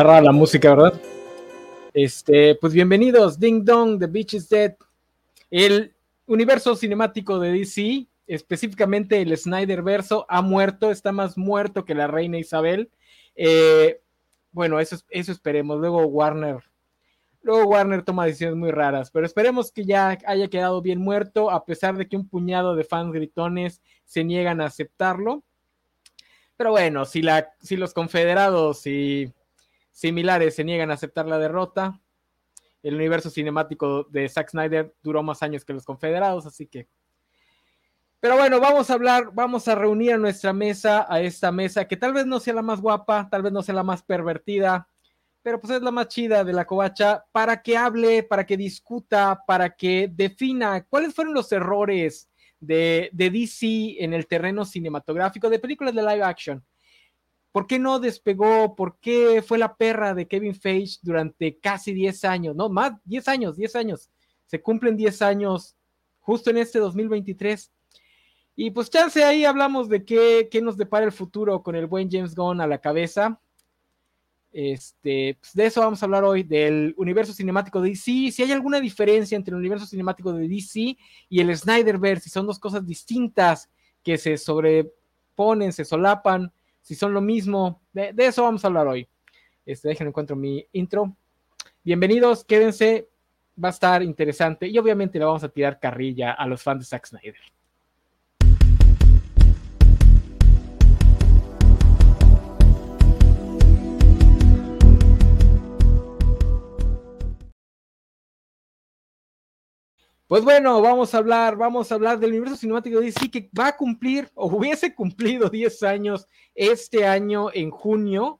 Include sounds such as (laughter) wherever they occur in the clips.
Está la música, ¿verdad? Este, pues bienvenidos, Ding Dong, The Beach is Dead. El universo cinemático de DC, específicamente el Snyder verso, ha muerto, está más muerto que la reina Isabel. Eh, bueno, eso, eso esperemos. Luego Warner, luego Warner toma decisiones muy raras, pero esperemos que ya haya quedado bien muerto, a pesar de que un puñado de fans gritones se niegan a aceptarlo. Pero bueno, si, la, si los confederados y similares se niegan a aceptar la derrota. El universo cinemático de Zack Snyder duró más años que los confederados, así que... Pero bueno, vamos a hablar, vamos a reunir a nuestra mesa, a esta mesa, que tal vez no sea la más guapa, tal vez no sea la más pervertida, pero pues es la más chida de la covacha, para que hable, para que discuta, para que defina cuáles fueron los errores de, de DC en el terreno cinematográfico de películas de live action ¿Por qué no despegó? ¿Por qué fue la perra de Kevin Feige durante casi 10 años? No, más, 10 años, 10 años. Se cumplen 10 años justo en este 2023. Y pues chance ahí hablamos de qué, qué nos depara el futuro con el buen James Gunn a la cabeza. Este, pues de eso vamos a hablar hoy, del universo cinemático de DC. Si hay alguna diferencia entre el universo cinemático de DC y el Snyderverse, si son dos cosas distintas que se sobreponen, se solapan si son lo mismo. De, eso vamos a hablar hoy. Este, déjenme encuentro mi intro. Bienvenidos, quédense, va a estar interesante y obviamente le vamos a tirar carrilla a los fans de Zack Snyder. Pues bueno, vamos a hablar, vamos a hablar del universo cinemático de que va a cumplir o hubiese cumplido 10 años este año en junio,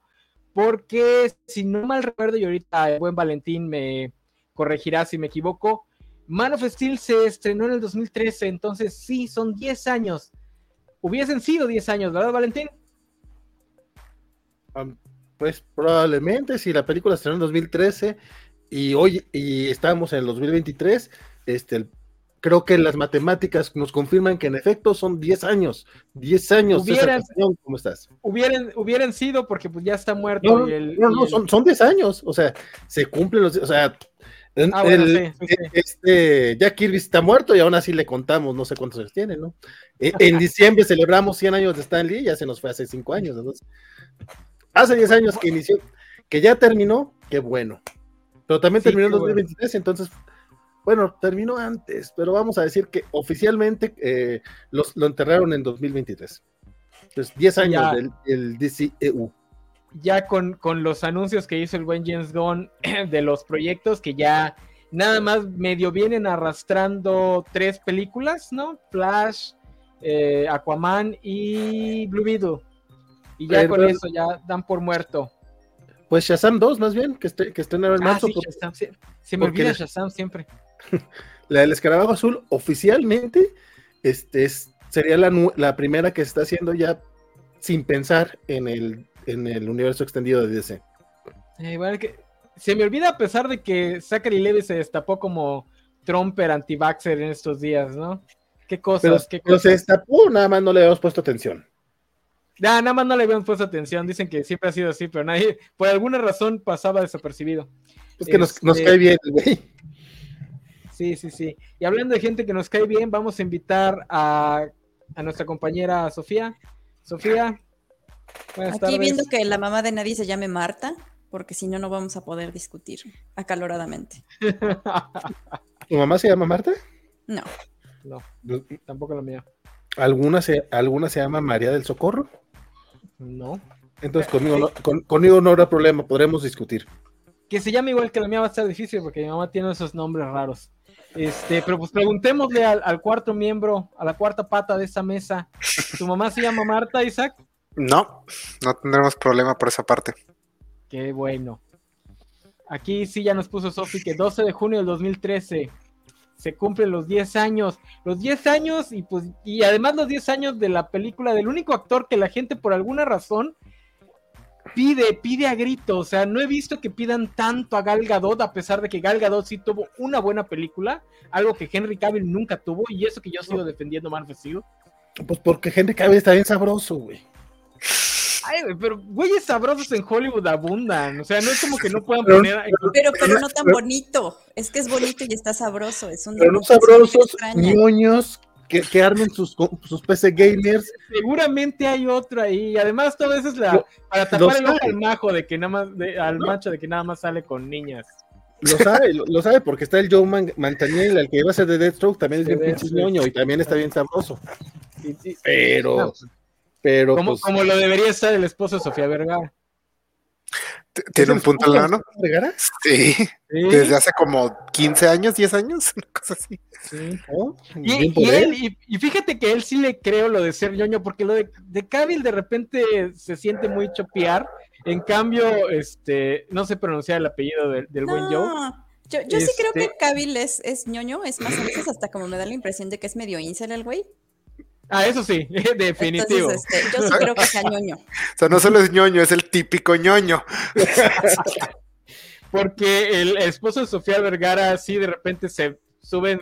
porque si no mal recuerdo, y ahorita el buen Valentín me corregirá si me equivoco, Man of Steel se estrenó en el 2013, entonces sí, son 10 años. Hubiesen sido 10 años, ¿verdad, Valentín? pues probablemente, si la película estrenó en 2013 y hoy y estamos en el 2023 este, creo que las matemáticas nos confirman que en efecto son 10 años, 10 años. Hubieran, ¿Cómo estás? Hubieran, hubieran sido porque pues ya está muerto. No, no, son, son 10 años, o sea, se cumplen los, o sea, ah, Este, ya Kirby está muerto y aún así le contamos, no sé cuántos años tiene, ¿no? E, (laughs) en, diciembre celebramos 100 años de Stan Lee, ya se nos fue hace 5 años, entonces, hace 10 años que inició, que ya terminó, qué bueno. Pero también terminó en 2023, entonces bueno, terminó antes, pero vamos a decir que oficialmente eh, los, lo enterraron en 2023. Entonces, 10 años del, DCEU. Ya con, con, los anuncios que hizo el buen James Gunn (clears throat) de los proyectos que ya nada más medio vienen arrastrando tres películas, ¿no? Flash, eh, Aquaman y Blue Beetle. Y ya con eso ya dan por muerto. Pues Shazam 2, más bien, que, esté, que estrenaron en ah, marzo. se, me olvida Shazam siempre. (laughs) La del escarabajo azul, oficialmente, este sería la, primera que se está haciendo ya sin pensar en el, en el universo extendido de DC. Eh, que se me olvida a pesar de que Zachary Levy se destapó como Trumper anti-vaxxer en estos días, ¿no? Qué cosas, qué cosas. se destapó, nada más no le habíamos puesto atención nada más no le habían puesto atención. Dicen que siempre ha sido así, pero nadie, por alguna razón, pasaba desapercibido. Es que nos, este, cae bien, güey. Sí, sí, sí. Y hablando de gente que nos cae bien, vamos a invitar a, nuestra compañera Sofía. Sofía. Aquí viendo que la mamá de nadie se llame Marta, porque si no, no vamos a poder discutir acaloradamente. (laughs) ¿Tu mamá se llama Marta? No. No, tampoco la mía. ¿Alguna se, ¿Alguna se llama María del Socorro? No. Entonces conmigo no, conmigo no habrá problema, podremos discutir. Que se llame igual que la mía va a estar difícil porque mi mamá tiene esos nombres raros. Este, pero pues preguntémosle al, cuarto miembro, a la cuarta pata de esa mesa. ¿Tu mamá se llama Marta, Isaac? No, no tendremos problema por esa parte. Qué bueno. Aquí sí ya nos puso Sofi que 12 de junio del 2013 se cumplen los 10 años. Los 10 años y pues y además los 10 años de la película del único actor que la gente por alguna razón pide, pide a grito. O sea, no he visto que pidan tanto a Gal Gadot, a pesar de que Gal Gadot sí tuvo una buena película, algo que Henry Cavill nunca tuvo, y eso que yo sigo defendiendo Man Pues porque Henry Cavill está bien sabroso, güey. Ay, pero güeyes sabrosos en Hollywood abundan. O sea, no es como que no puedan poner. Pero, pero no tan bonito. Es que es bonito y está sabroso. Es un pero no sabrosos, ñoños, que, armen sus, sus PC gamers. Seguramente hay otro ahí. Además, todo eso es la, para tapar el ojo al majo de que nada más, al macho de que nada más sale con niñas. Lo sabe, lo, sabe porque está el Joe Man el que iba a ser de Deathstroke, también es bien pinche ñoño y también está bien sabroso. Pero, pero. Como, pues, como lo debería estar el esposo de Sofía Vergara. ¿Tiene un punto en la mano? Sí. Desde hace como 15 años, 10 años, (laughs) una cosa así. Oh, y, fíjate que él sí le creo lo de ser ñoño, porque lo de, de Cavill de repente se siente muy chopear. En cambio, este, no sé pronunciar el apellido del, buen Joe. Yo, yo sí creo que este Cavill es, es ñoño, es más a veces hasta como me da la impresión de que es medio incel el güey. Ah, eso sí, (laughs) definitivo. Este, yo sí creo que sea ñoño. O sea, no solo es ñoño, es el típico ñoño. (laughs) Porque el esposo de Sofía Vergara, sí, de repente se suben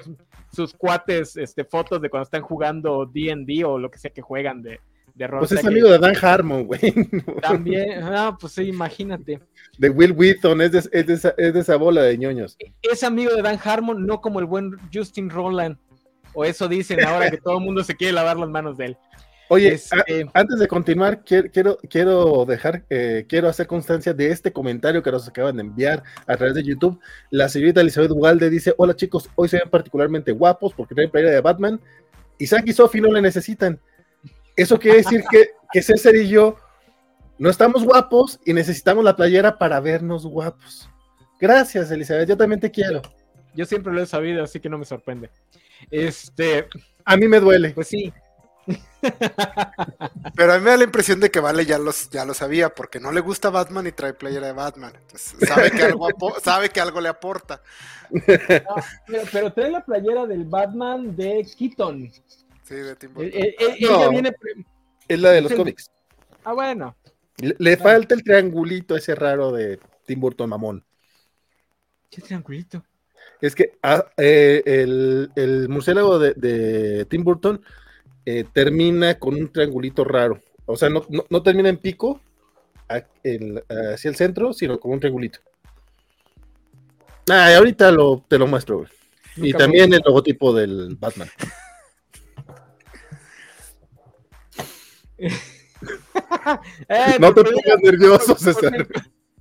sus cuates este, fotos de cuando están jugando DD o lo que sea que juegan de, de rol. Pues es amigo de Dan Harmon, güey. (laughs) También, ah, pues sí, imagínate. De Will Wheaton, es de, es, de esa, es de esa bola de ñoños. Es amigo de Dan Harmon, no como el buen Justin Roland. O eso dicen ahora que todo el mundo se quiere lavar las manos de él. Oye, este, antes de continuar, quiero, quiero, dejar, eh, quiero hacer constancia de este comentario que nos acaban de enviar a través de YouTube. La señorita Elizabeth Ugalde dice: Hola chicos, hoy se ven particularmente guapos porque traen playera de Batman. Isaac y Sophie no le necesitan. Eso quiere decir que, que César y yo no estamos guapos y necesitamos la playera para vernos guapos. Gracias, Elizabeth, yo también te quiero. Yo siempre lo he sabido, así que no me sorprende. Este. A mí me duele. Pues sí. (laughs) Pero a mí me da la impresión de que Vale ya, los, ya lo sabía, porque no le gusta Batman y trae playera de Batman. sabe que algo, (laughs) sabe que algo le aporta. (laughs) pero, trae la playera del Batman de Keaton. Sí, de Tim Burton. ella viene... Es la de los cómics. Ah, bueno. Le, falta el triangulito ese raro de Tim Burton mamón. ¿Qué triangulito? Es que ah, eh, el, el, murciélago de, Tim Burton eh, termina con un triangulito raro. O sea, no, no, termina en pico hacia el centro, sino con un triangulito. Ah, ahorita lo, te lo muestro. Y también el logotipo del Batman. (laughs) Eh, no te pongas nervioso, César.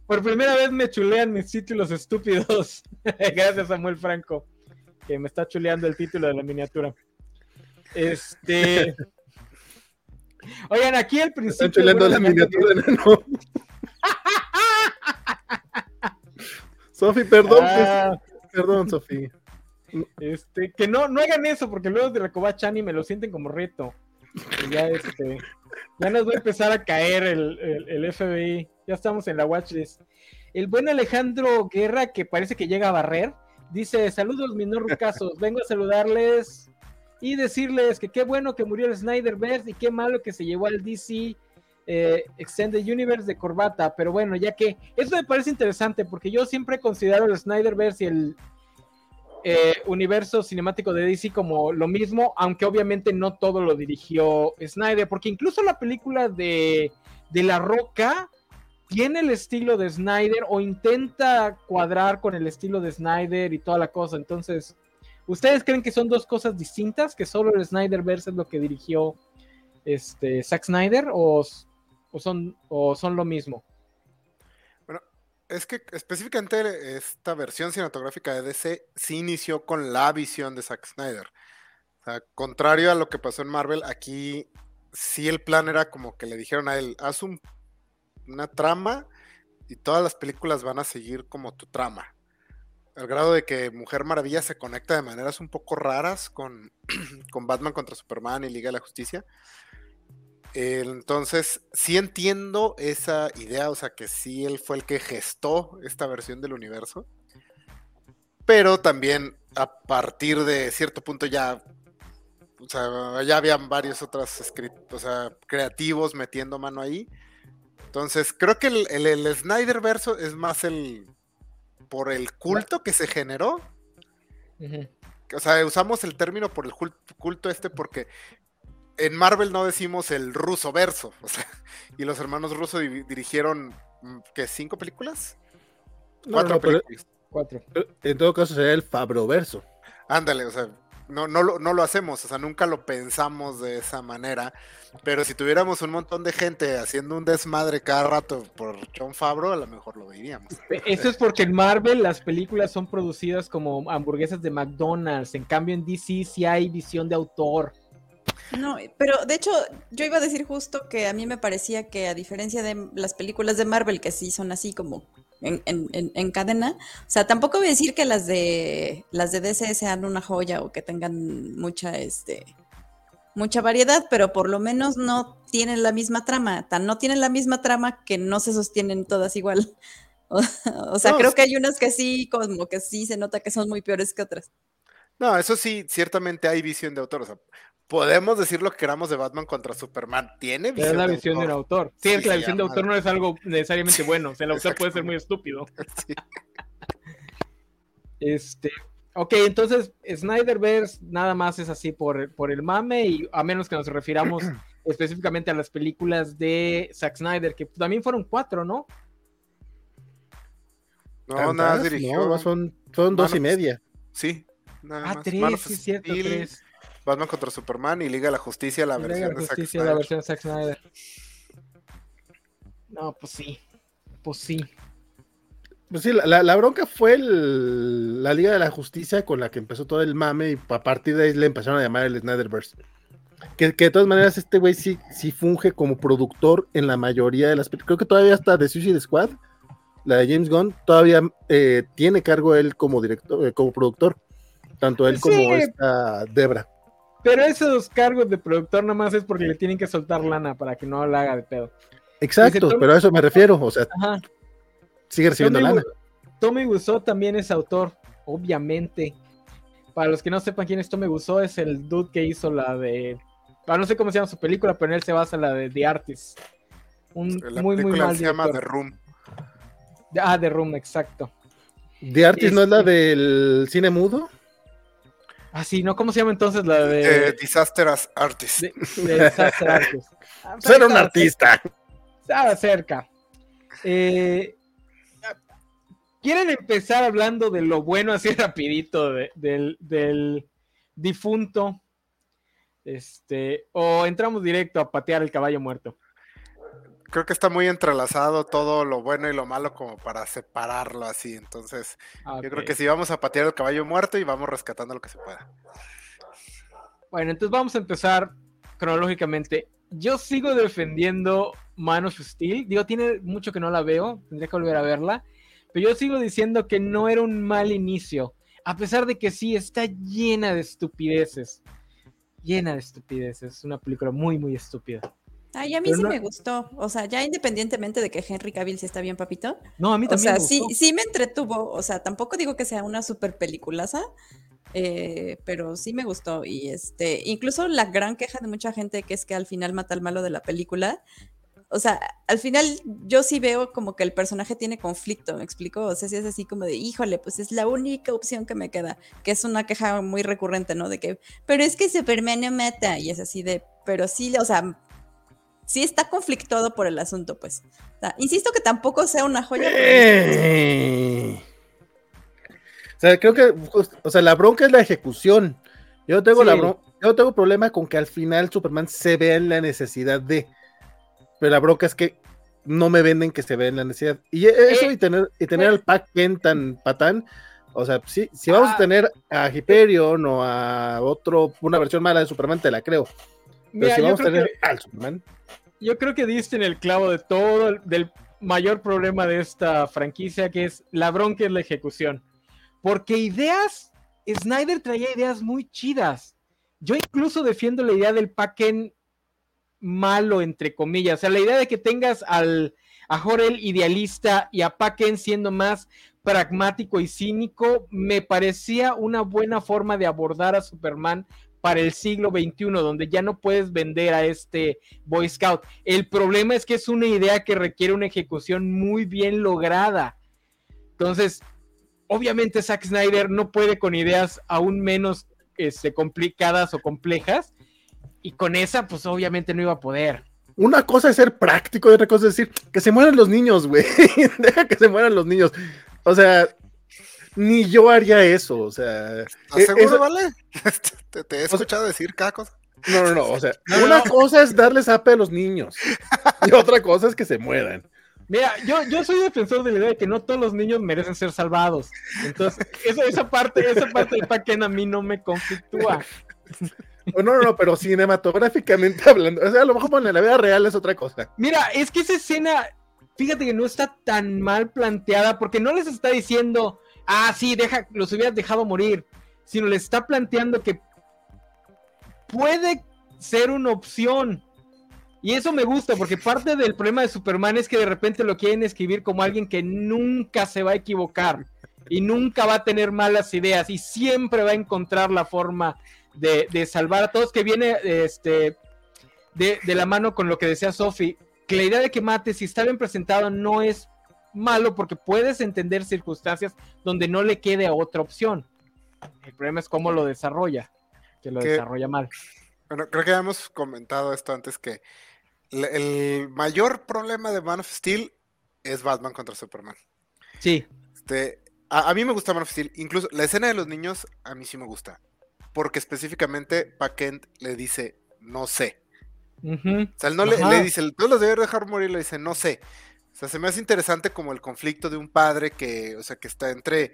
Por primera vez me chulean mis títulos estúpidos. (laughs) Gracias, Samuel Franco, que me está chuleando el título de la miniatura. Este. (laughs) Oigan, aquí el principio. Están chuleando la miniatura, no. Sofi, perdón. Ah. Perdón, Sofi. Este, que no, no hagan eso, porque luego de Chani me lo sienten como reto. ya este. Ya nos va a empezar a caer el, el FBI ya estamos en la watchlist. El buen Alejandro Guerra, que parece que llega a barrer, dice: Saludos, mis no (laughs) vengo a saludarles y decirles que qué bueno que murió el Snyderverse y qué malo que se llevó al DC eh, Extended Universe de corbata. Pero bueno, ya que eso me parece interesante porque yo siempre considero el Snyderverse y el eh, universo cinemático de DC como lo mismo, aunque obviamente no todo lo dirigió Snyder, porque incluso la película de, de La Roca tiene el estilo de Snyder o intenta cuadrar con el estilo de Snyder y toda la cosa. Entonces, ¿ustedes creen que son dos cosas distintas? ¿Que solo el Snyderverse es lo que dirigió este, Zack Snyder o, son, o son lo mismo? Bueno, es que específicamente esta versión cinematográfica de DC sí inició con la visión de Zack Snyder. O sea, contrario a lo que pasó en Marvel, aquí sí el plan era como que le dijeron a él, haz un una trama y todas las películas van a seguir como tu trama. Al grado de que Mujer Maravilla se conecta de maneras un poco raras con, (clears throat) con Batman contra Superman y Liga de la Justicia. Entonces, sí entiendo esa idea, o sea, que sí él fue el que gestó esta versión del universo. Pero también a partir de cierto punto ya, o sea, ya habían varios otros escritos, o sea, creativos metiendo mano ahí Entonces, creo que el, el, Snyder verso es más el por el culto que se generó. O sea, usamos el término por el culto este porque en Marvel no decimos el ruso verso. O sea, y los hermanos rusos dirigieron, mm, ¿qué? ¿Cinco películas? Cuatro películas. cuatro. En todo caso sería el Fabroverso. Ándale, o sea, no, no, lo, no lo hacemos, o sea, nunca lo pensamos de esa manera. Pero si tuviéramos un montón de gente haciendo un desmadre cada rato por John Favreau, a lo mejor lo veríamos. Eso es porque en Marvel las películas son producidas como hamburguesas de McDonald's. En cambio, en DC sí hay visión de autor. No, pero de hecho, yo iba a decir justo que a mí me parecía que, a diferencia de las películas de Marvel, que sí son así como en, cadena. O sea, tampoco voy a decir que las de las de DC sean una joya o que tengan mucha este mucha variedad, pero por lo menos no tienen la misma trama. Tan no tienen la misma trama que no se sostienen todas igual. (laughs) O, sea, creo que hay unas que sí, como que sí se nota que son muy peores que otras. No, eso sí, ciertamente hay visión de autor. O sea, podemos decir lo que queramos de Batman contra Superman. Tiene visión. Es la visión del autor. Sí, es que la visión de autor no es algo necesariamente bueno. O sea, el autor puede ser muy estúpido. (laughs) Este. Ok, entonces Snyderverse nada más es así por, por el mame y a menos que nos refiramos (clears throat) específicamente a las películas de Zack Snyder, que también fueron cuatro, ¿no? No, nada dirigió. No, son, son dos y media. Sí. Nada ah, tres, sí, cierto, tres. Batman contra Superman y Liga de la Justicia, la versión de Zack Snyder. la versión de Zack Snyder. No, pues sí. Pues sí. Pues sí, la, bronca fue la Liga de la Justicia con la que empezó todo el mame y a partir de ahí le empezaron a llamar el Snyderverse. Que, que de todas maneras este güey sí, sí funge como productor en la mayoría de las películas. Creo que todavía hasta de Suicide Squad, la de James Gunn, todavía eh, tiene cargo él como director, eh, como productor. Tanto él como esta Debra. Pero esos cargos de productor nada más es porque le tienen que soltar lana para que no la haga de pedo. Exacto, pero a eso me refiero, o sea, sigue recibiendo lana. Tommy Wiseau también es autor, obviamente. Para los que no sepan quién es Tommy Wiseau, es el dude que hizo la de... No sé cómo se llama su película, pero en él se basa en la de The Artist. Un muy, muy mal se llama The Room. Ah, The Room, exacto. ¿The Artist no es la del cine mudo? Ah, sí, ¿no? ¿Cómo se llama entonces la de. Disaster Artist. De, Disaster Artist. (laughs) Ser un artista. Estaba cerca. Eh, ¿Quieren empezar hablando de lo bueno así (laughs) rapidito del, del difunto? Este, o entramos directo a patear el caballo muerto creo que está muy entrelazado todo lo bueno y lo malo como para separarlo así. Entonces, yo creo que sí vamos a patear el caballo muerto y vamos rescatando lo que se pueda. Bueno, entonces vamos a empezar cronológicamente. Yo sigo defendiendo Man of Steel. Digo, tiene mucho que no la veo, tendría que volver a verla. Pero yo sigo diciendo que no era un mal inicio. A pesar de que sí, está llena de estupideces. Llena de estupideces. Es una película muy, muy estúpida. Ay, a mí sí me gustó. O sea, ya independientemente de que Henry Cavill sí está bien, papito. No, a mí también. O sea, sí, sí me entretuvo. O sea, tampoco digo que sea una super peliculaza, eh, pero sí me gustó. Y este, incluso la gran queja de mucha gente que es que al final mata al malo de la película. O sea, al final yo sí veo como que el personaje tiene conflicto, ¿me explico? O sea, si es así como de, híjole, pues es la única opción que me queda, que es una queja muy recurrente, ¿no? De que, pero es que Superman no mata, y es así de, pero sí, o sea, sí está conflictuado por el asunto, pues. insisto que tampoco sea una joya. Eh. O sea, creo que, o sea, la bronca es la ejecución. Yo tengo la bronca, yo tengo problema con que al final Superman se vea en la necesidad de. Pero la bronca es que no me venden que se vea en la necesidad. Y e, eso eh, y tener, y tener al Pac tan patán. O sea, sí, si vamos a ah. tener a Hyperion o a otro, una versión mala de Superman, te la creo. Pero si vamos a tener al Superman yo creo que diste en el clavo de todo, del mayor problema de esta franquicia, que es la bronca es la ejecución. Porque ideas, Snyder traía ideas muy chidas. Yo incluso defiendo la idea del Packen malo, entre comillas. O sea, la idea de que tengas al, a Jorel idealista y a Packen siendo más pragmático y cínico, me parecía una buena forma de abordar a Superman para el siglo XXI, donde ya no puedes vender a este Boy Scout. El problema es que es una idea que requiere una ejecución muy bien lograda. Entonces, obviamente Zack Snyder no puede con ideas aún menos este, complicadas o complejas, y con esa, pues obviamente no iba a poder. Una cosa es ser práctico y otra cosa es decir que se mueran los niños, güey. (laughs) Deja que se mueran los niños. O sea, ni yo haría eso. O sea, ¿estás seguro, vale? (laughs) ¿Te, he escuchado decir cada cosa. No, no, no. O sea, una cosa es darles ape a los niños y (laughs) otra cosa es que se mueran. Mira, yo, yo soy defensor de la idea de que no todos los niños merecen ser salvados. Entonces, esa parte, esa parte del paquén a mí no me conflictúa. No, no, no, pero cinematográficamente hablando, o sea, a lo mejor en la vida real es otra cosa. Mira, es que esa escena, fíjate que no está tan mal planteada, porque no les está diciendo, ah, sí, deja, los hubieras dejado morir, sino les está planteando que puede ser una opción. Y eso me gusta, porque parte del problema de Superman es que de repente lo quieren escribir como alguien que nunca se va a equivocar y nunca va a tener malas ideas y siempre va a encontrar la forma de, salvar a todos, que viene este, de, la mano con lo que decía Sophie, que la idea de que mate, si está bien presentado, no es malo porque puedes entender circunstancias donde no le quede otra opción. El problema es cómo lo desarrolla, que lo desarrolla mal. Bueno, creo que ya hemos comentado esto antes que el mayor problema de Man of Steel es Batman contra Superman. Sí. Este, a, a, mí me gusta Man of Steel. Incluso la escena de los niños, a mí sí me gusta porque específicamente Paquent le dice, no sé. O sea, él no le, dice, tú los debes dejar morir, le dice, no sé. O sea, se me hace interesante como el conflicto de un padre que, o sea, que está entre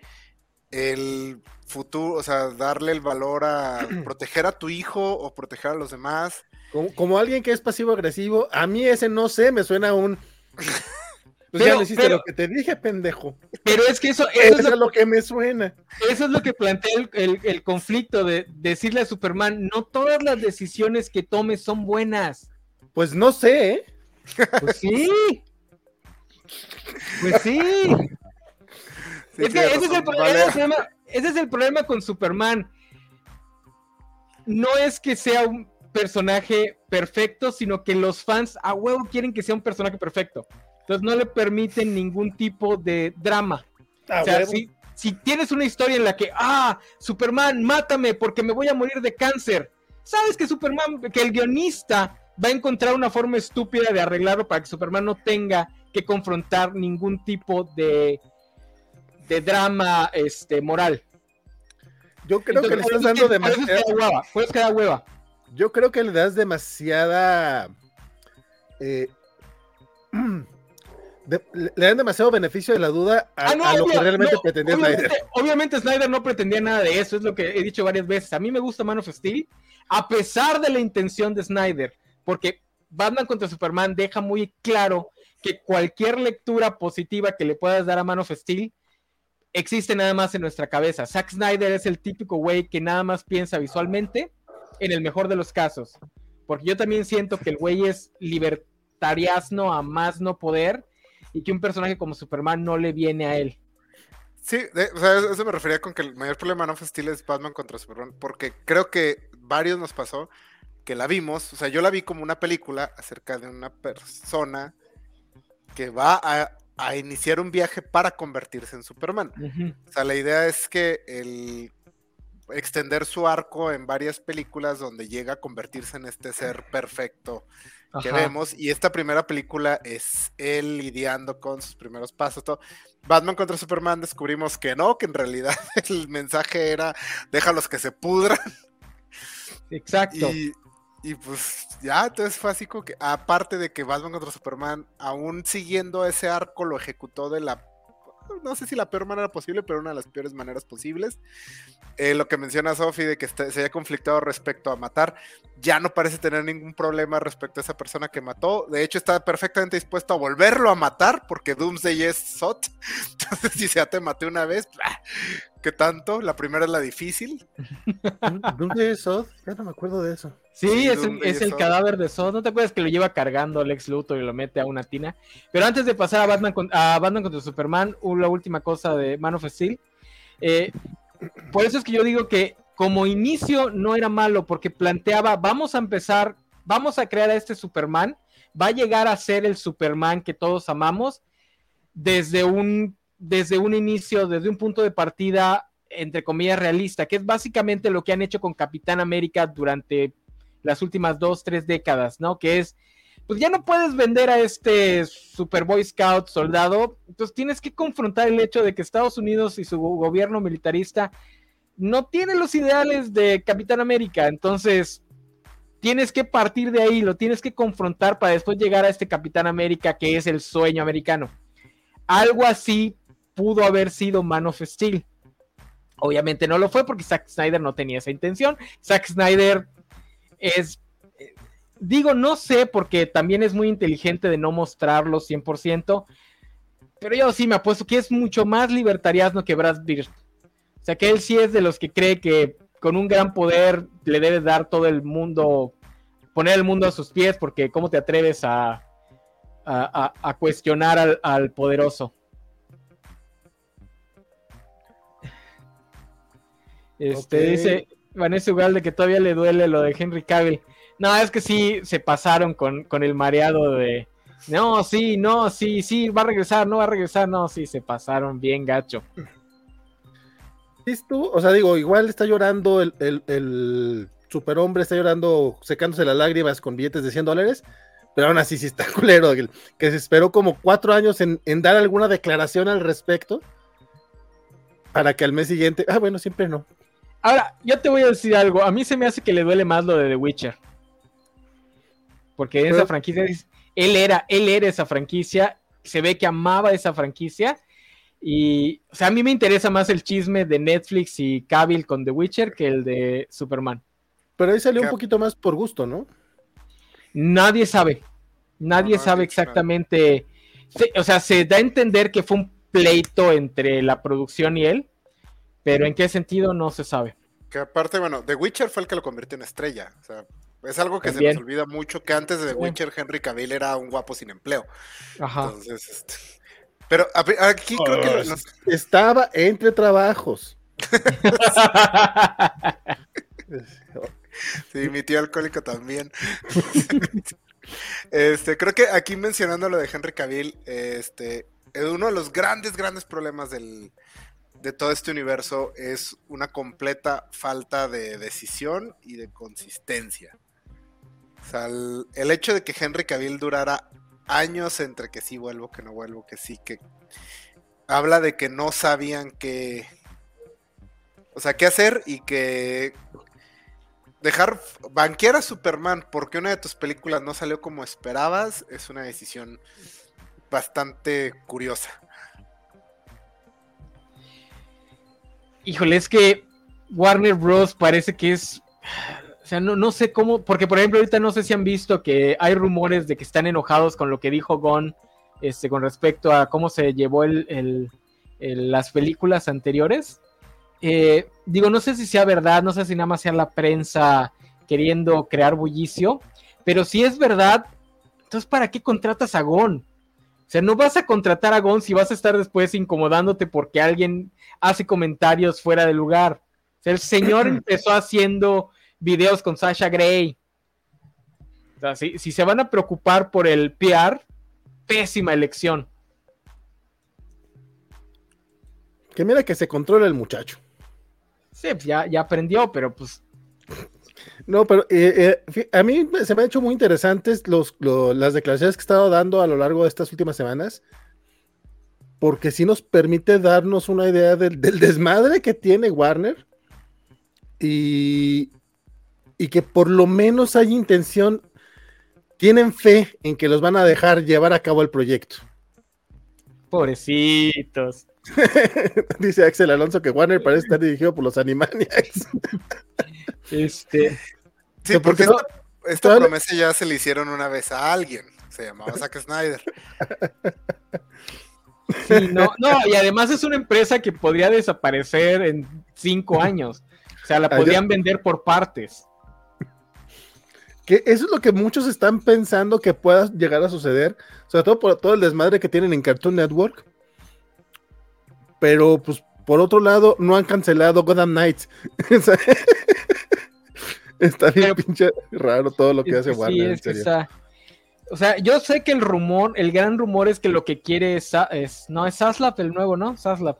el futuro, o sea, darle el valor a (clears throat) proteger a tu hijo o proteger a los demás. Como, como alguien que es pasivo-agresivo, a mí ese no sé, me suena a un... (laughs) Pues ya hiciste lo que te dije, pendejo. Pero es que eso, eso, es, lo, que me suena. Eso es lo que plantea el, conflicto de decirle a Superman, no todas las decisiones que tomes son buenas. Pues no sé, ¿eh? Pues sí. (laughs) Pues sí. es que ese es, el problema, ese es el problema con Superman. No es que sea un personaje perfecto, sino que los fans a huevo quieren que sea un personaje perfecto. Entonces no le permiten ningún tipo de drama. Ah, o sea, si, tienes una historia en la que, ah, Superman, mátame porque me voy a morir de cáncer. Sabes que Superman, que el guionista va a encontrar una forma estúpida de arreglarlo para que Superman no tenga que confrontar ningún tipo de, de drama este, moral. Yo creo que le estás dando demasiada. hueva. Yo creo que le das demasiada. Eh, (clears throat) le dan demasiado beneficio de la duda a, ah, lo que realmente pretendía Snyder. Obviamente Snyder no pretendía nada de eso, es lo que he dicho varias veces. A mí me gusta Man of Steel, a pesar de la intención de Snyder, porque Batman contra Superman deja muy claro que cualquier lectura positiva que le puedas dar a Man of Steel existe nada más en nuestra cabeza. Zack Snyder es el típico güey que nada más piensa visualmente, en el mejor de los casos. Porque yo también siento que el güey es libertariano a más no poder y que un personaje como Superman no le viene a él. Sí, o sea, eso me refería con que el mayor problema no fue Steel es Batman contra Superman, porque creo que varios nos pasó que la vimos, o sea, yo la vi como una película acerca de una persona que va a, iniciar un viaje para convertirse en Superman. O sea, la idea es que el extender su arco en varias películas donde llega a convertirse en este ser perfecto que vemos. Y esta primera película es él lidiando con sus primeros pasos. Todo. Batman contra Superman descubrimos que no, que en realidad (laughs) el mensaje era déjalos que se pudran. Exacto. Y, pues ya, entonces fue así que, aparte de que Batman contra Superman, aún siguiendo ese arco, lo ejecutó de la no sé si la peor manera posible, pero una de las peores maneras posibles. Eh, lo que menciona Sophie de que se haya conflictado respecto a matar, ya no parece tener ningún problema respecto a esa persona que mató. De hecho, está perfectamente dispuesto a volverlo a matar porque Doomsday es SOT. (laughs) Entonces, si ya te maté una vez, ¿qué tanto? La primera es la difícil. (laughs) Doomsday es SOT, ya no me acuerdo de eso. Sí, es, el, cadáver de Zod. ¿No te acuerdas que lo lleva cargando Lex Luthor y lo mete a una tina? Pero antes de pasar a Batman, a Batman contra Superman, la última cosa de Man of Steel. Eh, por eso es que yo digo que como inicio no era malo porque planteaba, vamos a empezar, vamos a crear a este Superman, va a llegar a ser el Superman que todos amamos desde un, desde un inicio, desde un punto de partida, entre comillas, realista, que es básicamente lo que han hecho con Capitán América durante las últimas dos, tres décadas, ¿no? Que es, pues ya no puedes vender a este Super Boy Scout soldado, entonces tienes que confrontar el hecho de que Estados Unidos y su gobierno militarista no tiene los ideales de Capitán América, entonces tienes que partir de ahí, lo tienes que confrontar para después llegar a este Capitán América que es el sueño americano. Algo así pudo haber sido Man of Steel. Obviamente no lo fue porque Zack Snyder no tenía esa intención. Zack Snyder es, digo, no sé porque también es muy inteligente de no mostrarlo 100%, pero yo sí me apuesto que es mucho más libertariano que Brad Pitt. O sea que él sí es de los que cree que con un gran poder le debes dar todo el mundo, poner el mundo a sus pies, porque ¿cómo te atreves a, a, cuestionar al, poderoso? Este dice Vanessa Ugalde que todavía le duele lo de Henry Cavill. No, es que sí se pasaron con, con el mareado de no, sí, no, sí, sí, va a regresar, no va a regresar, no, sí, se pasaron bien gacho. tú? O sea, digo, igual está llorando el, el, superhombre, está llorando, secándose las lágrimas con billetes de 100 dólares, pero aún así sí está (laughs) culero, que, se esperó como cuatro años en, dar alguna declaración al respecto para que al mes siguiente, ah, bueno, siempre no. Ahora, yo te voy a decir algo, a mí se me hace que le duele más lo de The Witcher. Porque esa franquicia, él era, él era esa franquicia, se ve que amaba esa franquicia y, o sea, a mí me interesa más el chisme de Netflix y Cavill con The Witcher que el de Superman. Pero ahí salió un poquito más por gusto, ¿no? Nadie sabe. Nadie sabe exactamente. o sea, se da a entender que fue un pleito entre la producción y él, pero en qué sentido no se sabe. Que aparte, bueno, The Witcher fue el que lo convirtió en estrella. O sea, es algo que se nos olvida mucho que antes de The Witcher Henry Cavill era un guapo sin empleo. Ajá. Entonces, este, pero aquí creo que estaba entre trabajos. (laughs) sí, mi tío alcohólico también. (laughs) este, creo que aquí mencionando lo de Henry Cavill, este, uno de los grandes, grandes problemas del, de todo este universo es una completa falta de decisión y de consistencia. O sea, el hecho de que Henry Cavill durara años entre que sí vuelvo, que no vuelvo, que sí, que habla de que no sabían qué, o sea, qué hacer y que dejar banquear a Superman porque una de tus películas no salió como esperabas es una decisión bastante curiosa. Híjole, es que Warner Bros. parece que es o sea, no, no sé cómo, porque por ejemplo ahorita no sé si han visto que hay rumores de que están enojados con lo que dijo Gon este, con respecto a cómo se llevó el, las películas anteriores. Eh, digo, no sé si sea verdad, no sé si nada más sea la prensa queriendo crear bullicio, pero si es verdad, entonces ¿para qué contratas a Gon? O sea, no vas a contratar a Gon si vas a estar después incomodándote porque alguien hace comentarios fuera de lugar. O sea, el señor (clears throat) empezó haciendo videos con Sasha Gray. O sea, si, se van a preocupar por el PR, pésima elección. Que mira que se controla el muchacho. Sí, pues ya, ya aprendió, pero pues. No, pero eh, eh, a mí se me han hecho muy interesantes los, las declaraciones que he estado dando a lo largo de estas últimas semanas, porque sí nos permite darnos una idea del desmadre que tiene Warner y, y que por lo menos hay intención, tienen fe en que los van a dejar llevar a cabo el proyecto. Pobrecitos. (laughs) Dice Axel Alonso que Warner parece estar dirigido por los Animaniacs. este. Sí, porque esta, promesa ya se le hicieron una vez a alguien. Se llamaba Zack Snyder. no, no, y además es una empresa que podría desaparecer en cinco años. O sea, la podrían vender por partes. Que eso es lo que muchos están pensando que pueda llegar a suceder, sobre todo por todo el desmadre que tienen en Cartoon Network. Pero pues por otro lado, no han cancelado Gotham Knights. (laughs) está bien pinche raro todo lo que hace Warner. o sea, yo sé que el rumor, el gran rumor es que lo que quiere es, no es Saslap el nuevo, ¿no? Saslap.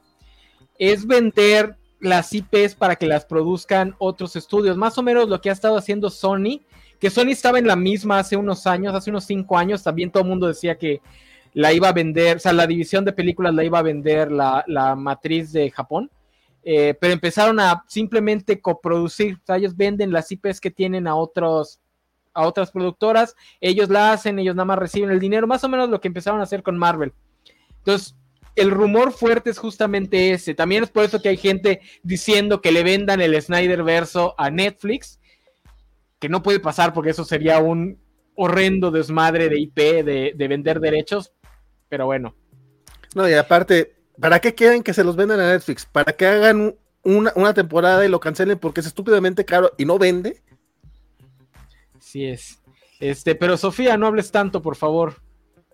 Es vender las IPs para que las produzcan otros estudios. Más o menos lo que ha estado haciendo Sony, que Sony estaba en la misma hace unos años, hace unos cinco años, también todo el mundo decía que la iba a vender, o sea, la división de películas la iba a vender la, matriz de Japón, eh, pero empezaron a simplemente coproducir, o sea, ellos venden las IPs que tienen a otros a otras productoras, ellos la hacen, ellos nada más reciben el dinero, más o menos lo que empezaron a hacer con Marvel. Entonces, el rumor fuerte es justamente ese. También es por eso que hay gente diciendo que le vendan el Snyder verso a Netflix, que no puede pasar porque eso sería un horrendo desmadre de IP, de, de vender derechos, pero bueno. No, y aparte, ¿para qué quieren que se los vendan a Netflix? ¿Para que hagan una, temporada y lo cancelen porque es estúpidamente caro y no vende? Sí es. Este, pero Sofía, no hables tanto, por favor,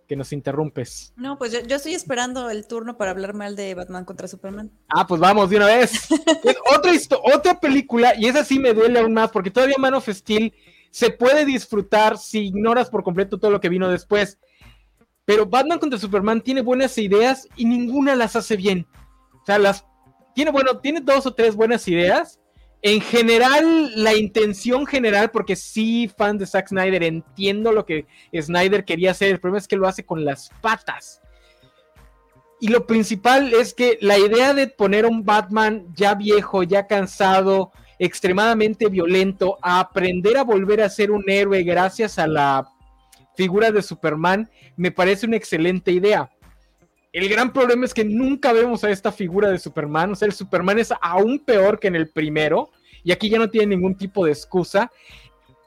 que nos interrumpes. No, pues yo, estoy esperando el turno para hablar mal de Batman contra Superman. Ah, pues vamos de una vez. (laughs) otra, otra película, y esa sí me duele aún más, porque todavía Man of Steel se puede disfrutar si ignoras por completo todo lo que vino después. Pero Batman contra Superman tiene buenas ideas y ninguna las hace bien. O sea, las tiene, bueno, tiene dos o tres buenas ideas. En general, la intención general, porque sí, fan de Zack Snyder, entiendo lo que Snyder quería hacer. El problema es que lo hace con las patas. Y lo principal es que la idea de poner a un Batman ya viejo, ya cansado, extremadamente violento, a aprender a volver a ser un héroe gracias a la figura de Superman, me parece una excelente idea. El gran problema es que nunca vemos a esta figura de Superman, o sea, el Superman es aún peor que en el primero, y aquí ya no tiene ningún tipo de excusa.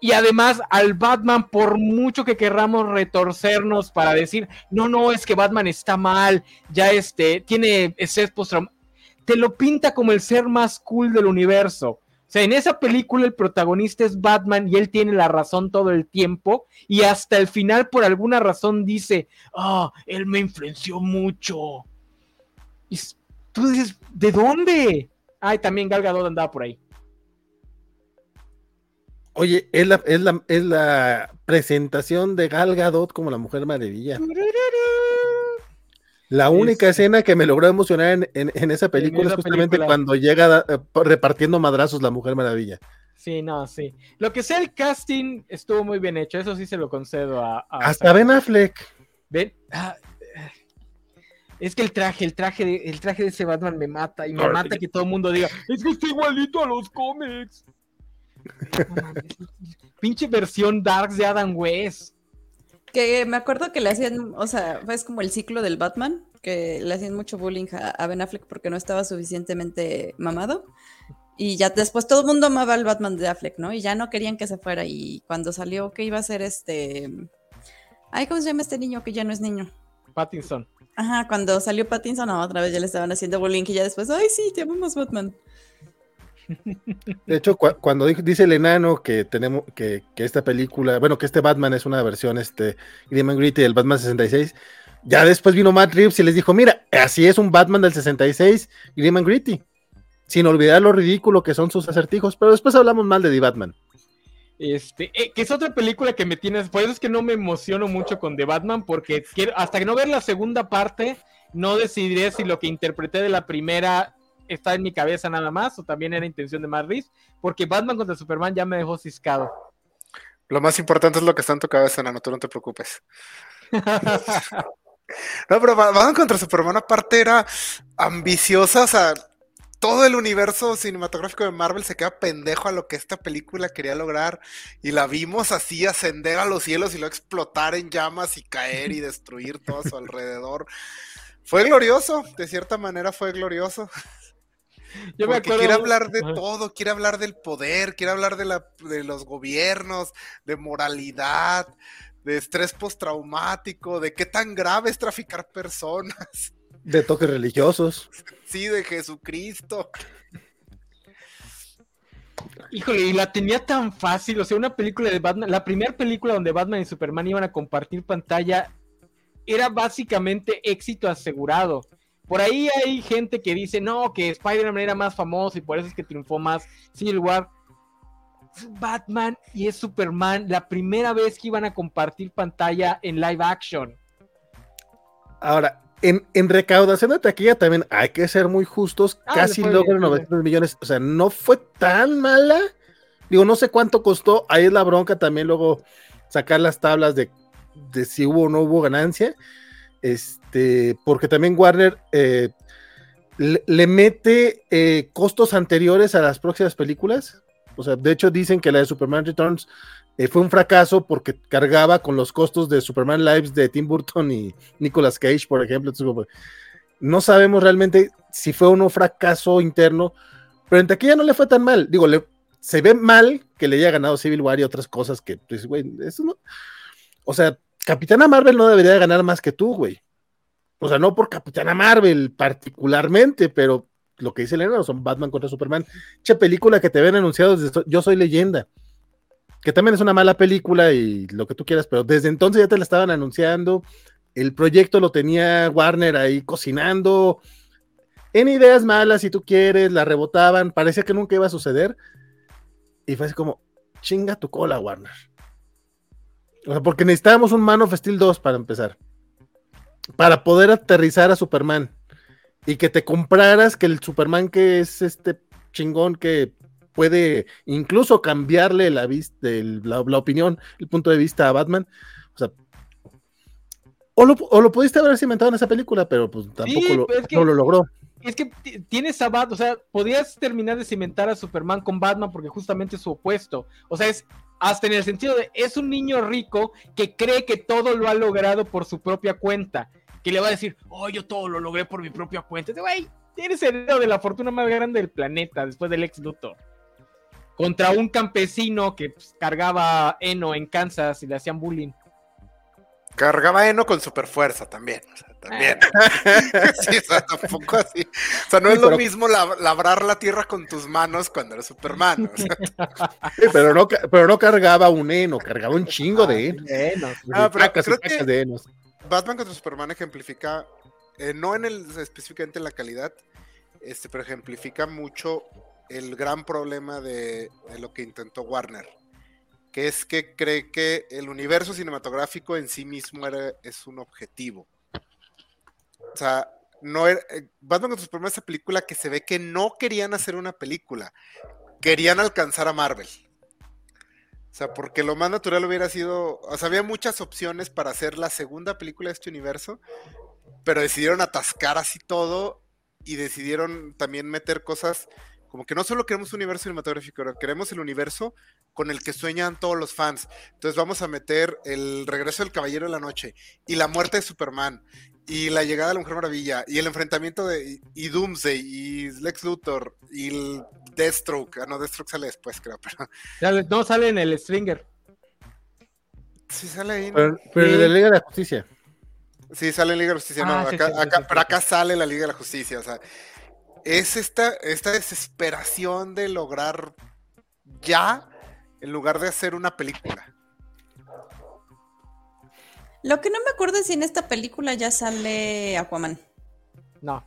Y además al Batman, por mucho que querramos retorcernos para decir, no, no, es que Batman está mal, ya este, tiene ese post te lo pinta como el ser más cool del universo. O sea, en esa película el protagonista es Batman y él tiene la razón todo el tiempo y hasta el final por alguna razón dice, ah, él me influenció mucho. Y tú dices, ¿de dónde? Ay, también Gal Gadot andaba por ahí. Oye, es la, es la, es la presentación de Gal Gadot como la Mujer Maravilla. La única escena que me logró emocionar en, esa película es justamente cuando llega eh, repartiendo madrazos la Mujer Maravilla. Sí, no, sí. Lo que sea el casting estuvo muy bien hecho, eso sí se lo concedo a. Hasta Ben Affleck. Ben. Ah, es que el traje, el traje, de, el traje de ese Batman me mata y me mata que todo el mundo diga, es que está igualito a los cómics. (laughs) Pinche versión Darks de Adam West. Que me acuerdo que le hacían, o sea, es como el ciclo del Batman, que le hacían mucho bullying a, Ben Affleck porque no estaba suficientemente mamado. Y ya después todo el mundo amaba al Batman de Affleck, ¿no? Y ya no querían que se fuera. Y cuando salió que iba a ser este. Ay, ¿cómo se llama este niño que ya no es niño? Pattinson. Ajá, cuando salió Pattinson, otra vez ya le estaban haciendo bullying y ya después, ay, sí, te amamos Batman. De hecho, cuando dice el enano que tenemos que, esta película, bueno, que este Batman es una versión este Grim Gritty del Batman 66, ya después vino Matt Reeves y les dijo, mira, así es un Batman del 66, Grim Gritty, sin olvidar lo ridículo que son sus acertijos, pero después hablamos mal de The Batman. Este, eh, que es otra película que me tienes, por eso es que no me emociono mucho con The Batman, porque hasta que no ver la segunda parte, no decidiré si lo que interpreté de la primera está en mi cabeza nada más o también era intención de Matt porque Batman contra Superman ya me dejó ciscado. Lo más importante es lo que está en tu cabeza, Nano, tú no te preocupes. (laughs) no, pero Batman contra Superman aparte era ambiciosa, o sea, todo el universo cinematográfico de Marvel se queda pendejo a lo que esta película quería lograr y la vimos así ascender a los cielos y luego explotar en llamas y caer y destruir todo a su (laughs) alrededor. Fue glorioso, de cierta manera fue glorioso. (laughs) Yo me acuerdo... quiere hablar de todo, quiere hablar del poder, quiere hablar de, la, de los gobiernos, de moralidad, de estrés postraumático, de qué tan grave es traficar personas. (laughs) De toques religiosos. Sí, de Jesucristo. Híjole, y la tenía tan fácil, o sea, una película de Batman, la primera película donde Batman y Superman iban a compartir pantalla, era básicamente éxito asegurado Por ahí hay gente que dice, no, que Spider-Man era más famoso y por eso es que triunfó más Civil War. Batman y es Superman la primera vez que iban a compartir pantalla en live action. Ahora, en, recaudación de taquilla también hay que ser muy justos, ah, casi logran 900 millones, o sea, no fue tan mala. Digo, no sé cuánto costó, ahí es la bronca también luego sacar las tablas de, si hubo o no hubo ganancia. Este, porque también Warner eh, le, mete eh, costos anteriores a las próximas películas. O sea, de hecho dicen que la de Superman Returns eh, fue un fracaso porque cargaba con los costos de Superman Lives de Tim Burton y Nicolas Cage, por ejemplo. no sabemos realmente si fue no fracaso interno, pero en taquilla no le fue tan mal. Digo, se ve mal que le haya ganado Civil War y otras cosas que, pues, güey, eso no. O sea, Capitana Marvel no debería ganar más que tú, güey. O sea, no por Capitana Marvel particularmente, pero lo que dice Elena son Batman contra Superman. Che, película que te ven anunciado desde Yo Soy Leyenda que también es una mala película y lo que tú quieras, pero desde entonces ya te la estaban anunciando, el proyecto lo tenía Warner ahí cocinando, en ideas malas si tú quieres, la rebotaban, parecía que nunca iba a suceder, y fue así como, chinga tu cola, Warner. O sea, porque necesitábamos un Man of Steel 2 para empezar, para poder aterrizar a Superman y que te compraras que el Superman que es este chingón que puede incluso cambiarle la, vista, la, opinión, el punto de vista a Batman. O sea, o lo, pudiste haber cimentado en esa película, pero pues tampoco lo, no lo logró. Es que tienes a Batman, o sea, podías terminar de cimentar a Superman con Batman porque justamente es su opuesto. O sea, es hasta en el sentido de, es un niño rico que cree que todo lo ha logrado por su propia cuenta. Que le va a decir, oh, yo todo lo logré por mi propia cuenta. Güey, tienes el de la fortuna más grande del planeta después del ex Luthor contra un campesino que pues, cargaba heno en Kansas y le hacían bullying. Cargaba heno con super fuerza también. O sea, también. (laughs) sí, o sea, tampoco así. O sea, no es lo mismo labrar la tierra con tus manos cuando eres Superman. (laughs) sí, pero, no, pero no cargaba un heno, cargaba un chingo de heno. Ah, pero creo que de Batman contra Superman ejemplifica, eh, no en el específicamente en la calidad, este, pero ejemplifica mucho el gran problema de, lo que intentó Warner, que es que cree que el universo cinematográfico en sí mismo es un objetivo. O sea, no era, eh, Batman contra Superman esa película que se ve que no querían hacer una película, querían alcanzar a Marvel. O sea, porque lo más natural hubiera sido, o sea, había muchas opciones para hacer la segunda película de este universo, pero decidieron atascar así todo y decidieron también meter cosas como que no solo queremos un universo cinematográfico, queremos el universo con el que sueñan todos los fans. Entonces vamos a meter el regreso del Caballero de la Noche y la muerte de Superman y la llegada de la Mujer Maravilla y el enfrentamiento de y Doomsday y Lex Luthor y el Deathstroke. Ah, no, Deathstroke sale después, creo, pero. (laughs) No sale en el Stringer. Sí, sale ahí. Pero, en la Liga de la Justicia. Sí, sale en Liga de la Justicia. no, ah, acá, pero acá sale la Liga de la Justicia. O sea, es esta, esta desesperación de lograr ya en lugar de hacer una película. Lo que no me acuerdo es si en esta película ya sale Aquaman. No.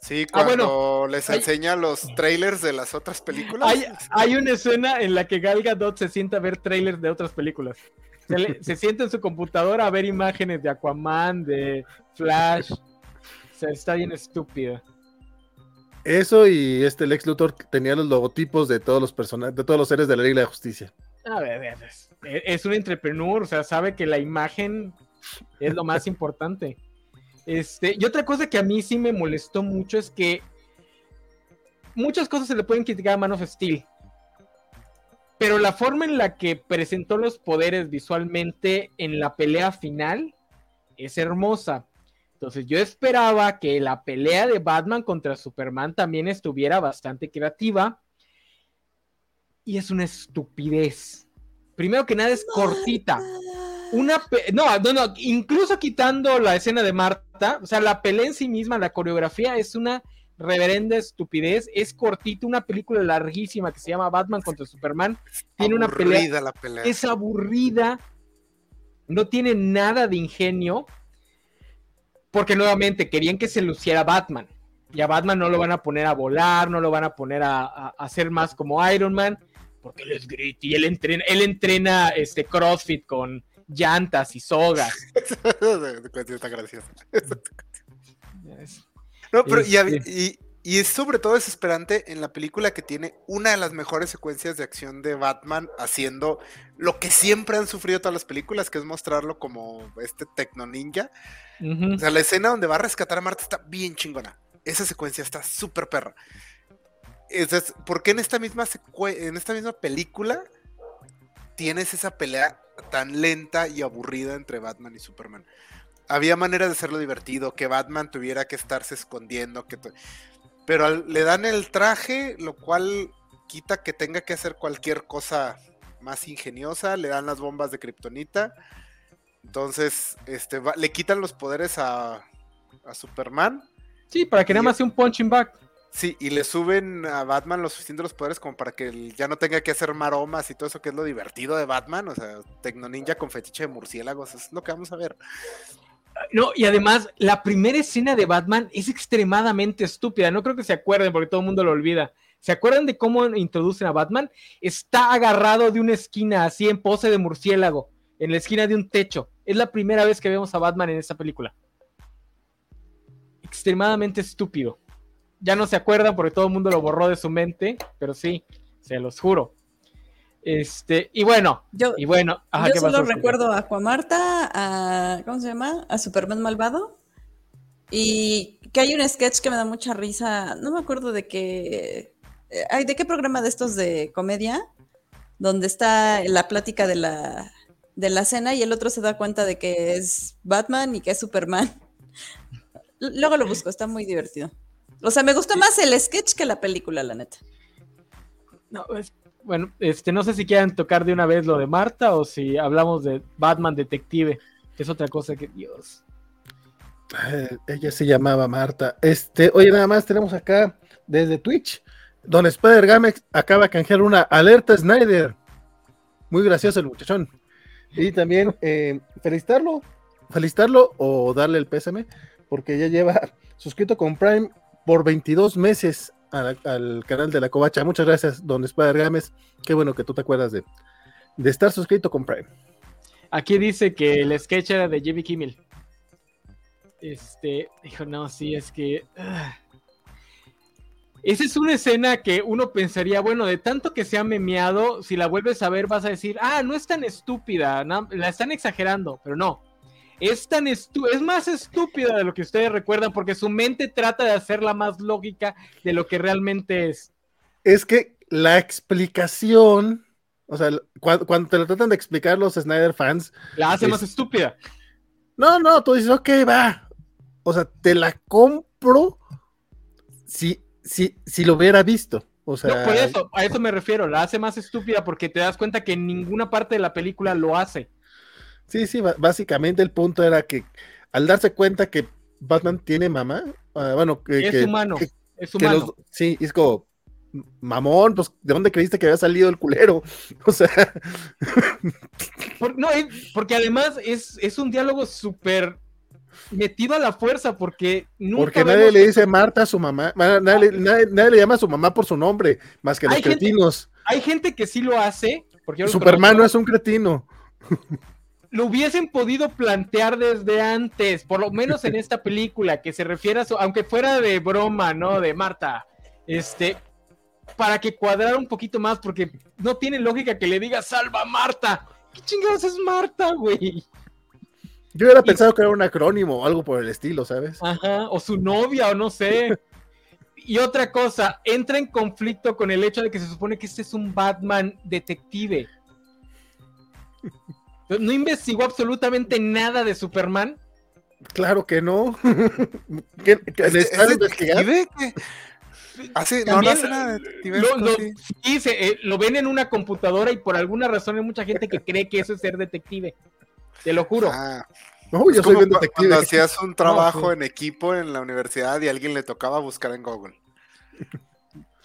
Sí, ah, cuando les enseña los trailers de las otras películas. Hay, una escena en la que Gal Gadot se sienta a ver trailers de otras películas. Se, se sienta en su computadora a ver imágenes de Aquaman, de Flash. O sea, está bien estúpida. Eso y este Lex Luthor tenía los logotipos de todos los personajes, de todos los seres de la Liga de Justicia. A ver, es, un entrepreneur, o sea, sabe que la imagen es lo más (laughs) importante. Este, y otra cosa que a mí sí me molestó mucho es que muchas cosas se le pueden criticar a Man of Steel. Pero la forma en la que presentó los poderes visualmente en la pelea final es hermosa. Entonces yo esperaba que la pelea de Batman contra Superman también estuviera bastante creativa. Y es una estupidez. Primero que nada es cortita. Una no, no, no, incluso quitando la escena de Marta, o sea, la pelea en sí misma, la coreografía es una reverenda estupidez. Es cortita, una película larguísima que se llama Batman contra Superman. Tiene una pelea, la pelea. Es aburrida. No tiene nada de ingenio porque nuevamente querían que se luciera Batman. Y a Batman no lo van a poner a volar, no lo van a poner a, hacer más como Iron Man, porque él es gritty, él entrena, él entrena este CrossFit con llantas y sogas. Está gracioso. No, pero este y, y, es sobre todo desesperante en la película que tiene una de las mejores secuencias de acción de Batman haciendo lo que siempre han sufrido todas las películas, que es mostrarlo como este tecno ninja. O sea, la escena donde va a rescatar a Marta está bien chingona. Esa secuencia está súper perra. Es, ¿Por qué en esta, misma en esta misma película tienes esa pelea tan lenta y aburrida entre Batman y Superman? Había manera de hacerlo divertido, que Batman tuviera que estarse escondiendo, que pero le dan el traje, lo cual quita que tenga que hacer cualquier cosa más ingeniosa, le dan las bombas de kriptonita entonces, este, le quitan los poderes a, Superman. Sí, para que nada más sea un punching back. Sí, y le suben a Batman los suficientes los poderes como para que ya no tenga que hacer maromas y todo eso que es lo divertido de Batman. O sea, Tecno Ninja con fetiche de murciélagos, es lo que vamos a ver. No, y además, la primera escena de Batman es extremadamente estúpida. No creo que se acuerden porque todo el mundo lo olvida. ¿Se acuerdan de cómo introducen a Batman? Está agarrado de una esquina así en pose de murciélago en la esquina de un techo. Es la primera vez que vemos a Batman en esta película. Extremadamente estúpido. Ya no se acuerdan porque todo el mundo lo borró de su mente, pero sí, se los juro. Este, y bueno, yo, y bueno, yo solo recuerdo a Aquamarta, a ¿cómo se llama? A Superman malvado. Y que hay un sketch que me da mucha risa, no me acuerdo de qué eh, de qué programa de estos de comedia donde está la plática de la de la cena y el otro se da cuenta de que es Batman y que es Superman. (laughs) Luego lo busco, está muy divertido. O sea, me gustó más el sketch que la película, la neta. No, bueno, este, no sé si quieran tocar de una vez lo de Marta o si hablamos de Batman Detective, que es otra cosa que, Dios. Eh, ella se llamaba Marta. Este, oye, nada más tenemos acá desde Twitch. Don Spider Gamex acaba de canjear una alerta Snyder. Muy gracioso el muchachón. Y también eh, felicitarlo, felicitarlo o darle el pésame, porque ya lleva suscrito con Prime por 22 meses al, canal de la Covacha. Muchas gracias, don Spider Gámez. Qué bueno que tú te acuerdas de, de estar suscrito con Prime. Aquí dice que el sketch era de Jimmy Kimmel. Este, dijo, no, sí, es que. Ah, esa es una escena que uno pensaría, bueno, de tanto que se ha memeado, si la vuelves a ver vas a decir, ah, no es tan estúpida, la están exagerando, pero no. Es tan es más estúpida de lo que ustedes recuerdan porque su mente trata de hacerla más lógica de lo que realmente es. Es que la explicación, o sea, cuando, te lo tratan de explicar los Snyder fans, la hace más estúpida. No, no, tú dices, ok, va. O sea, te la compro si si, si lo hubiera visto. O sea, por eso, a eso me refiero, la hace más estúpida porque te das cuenta que en ninguna parte de la película lo hace. Sí, sí, básicamente el punto era que al darse cuenta que Batman tiene mamá, ah, bueno, que es humano, es humano. sí, es como, mamón, pues, ¿de dónde creíste que había salido el culero? (laughs) O sea. no, porque además es, es un diálogo súper metido a la fuerza porque nunca Porque nadie le dice Marta a su mamá, nadie, le llama a su mamá por su nombre, más que los cretinos. hay gente que sí lo hace. Porque Superman no es un cretino. (laughs) Lo hubiesen podido plantear desde antes, por lo menos en (laughs) esta película, que se refiere a su, aunque fuera de broma, ¿no? De Marta, este, para que cuadrara un poquito más, porque no tiene lógica que le diga salva a Marta. ¿Qué chingados es Marta, güey? Yo hubiera pensado que era un acrónimo o algo por el estilo, ¿sabes? Ajá, o su novia, o no sé. y otra cosa, entra en conflicto con el hecho de que se supone que este es un Batman detective. (laughs) ¿No investigó absolutamente nada de Superman? Claro que no. (laughs) ¿Qué, detective? Así, no, no hace nada lo, lo, sí, eh, lo ven en una computadora y por alguna razón hay mucha gente que cree que eso es ser detective. Te lo juro. Ah. no, yo soy un detective. Cuando hacías un (laughs) trabajo en equipo en la universidad y a alguien le tocaba buscar en Google.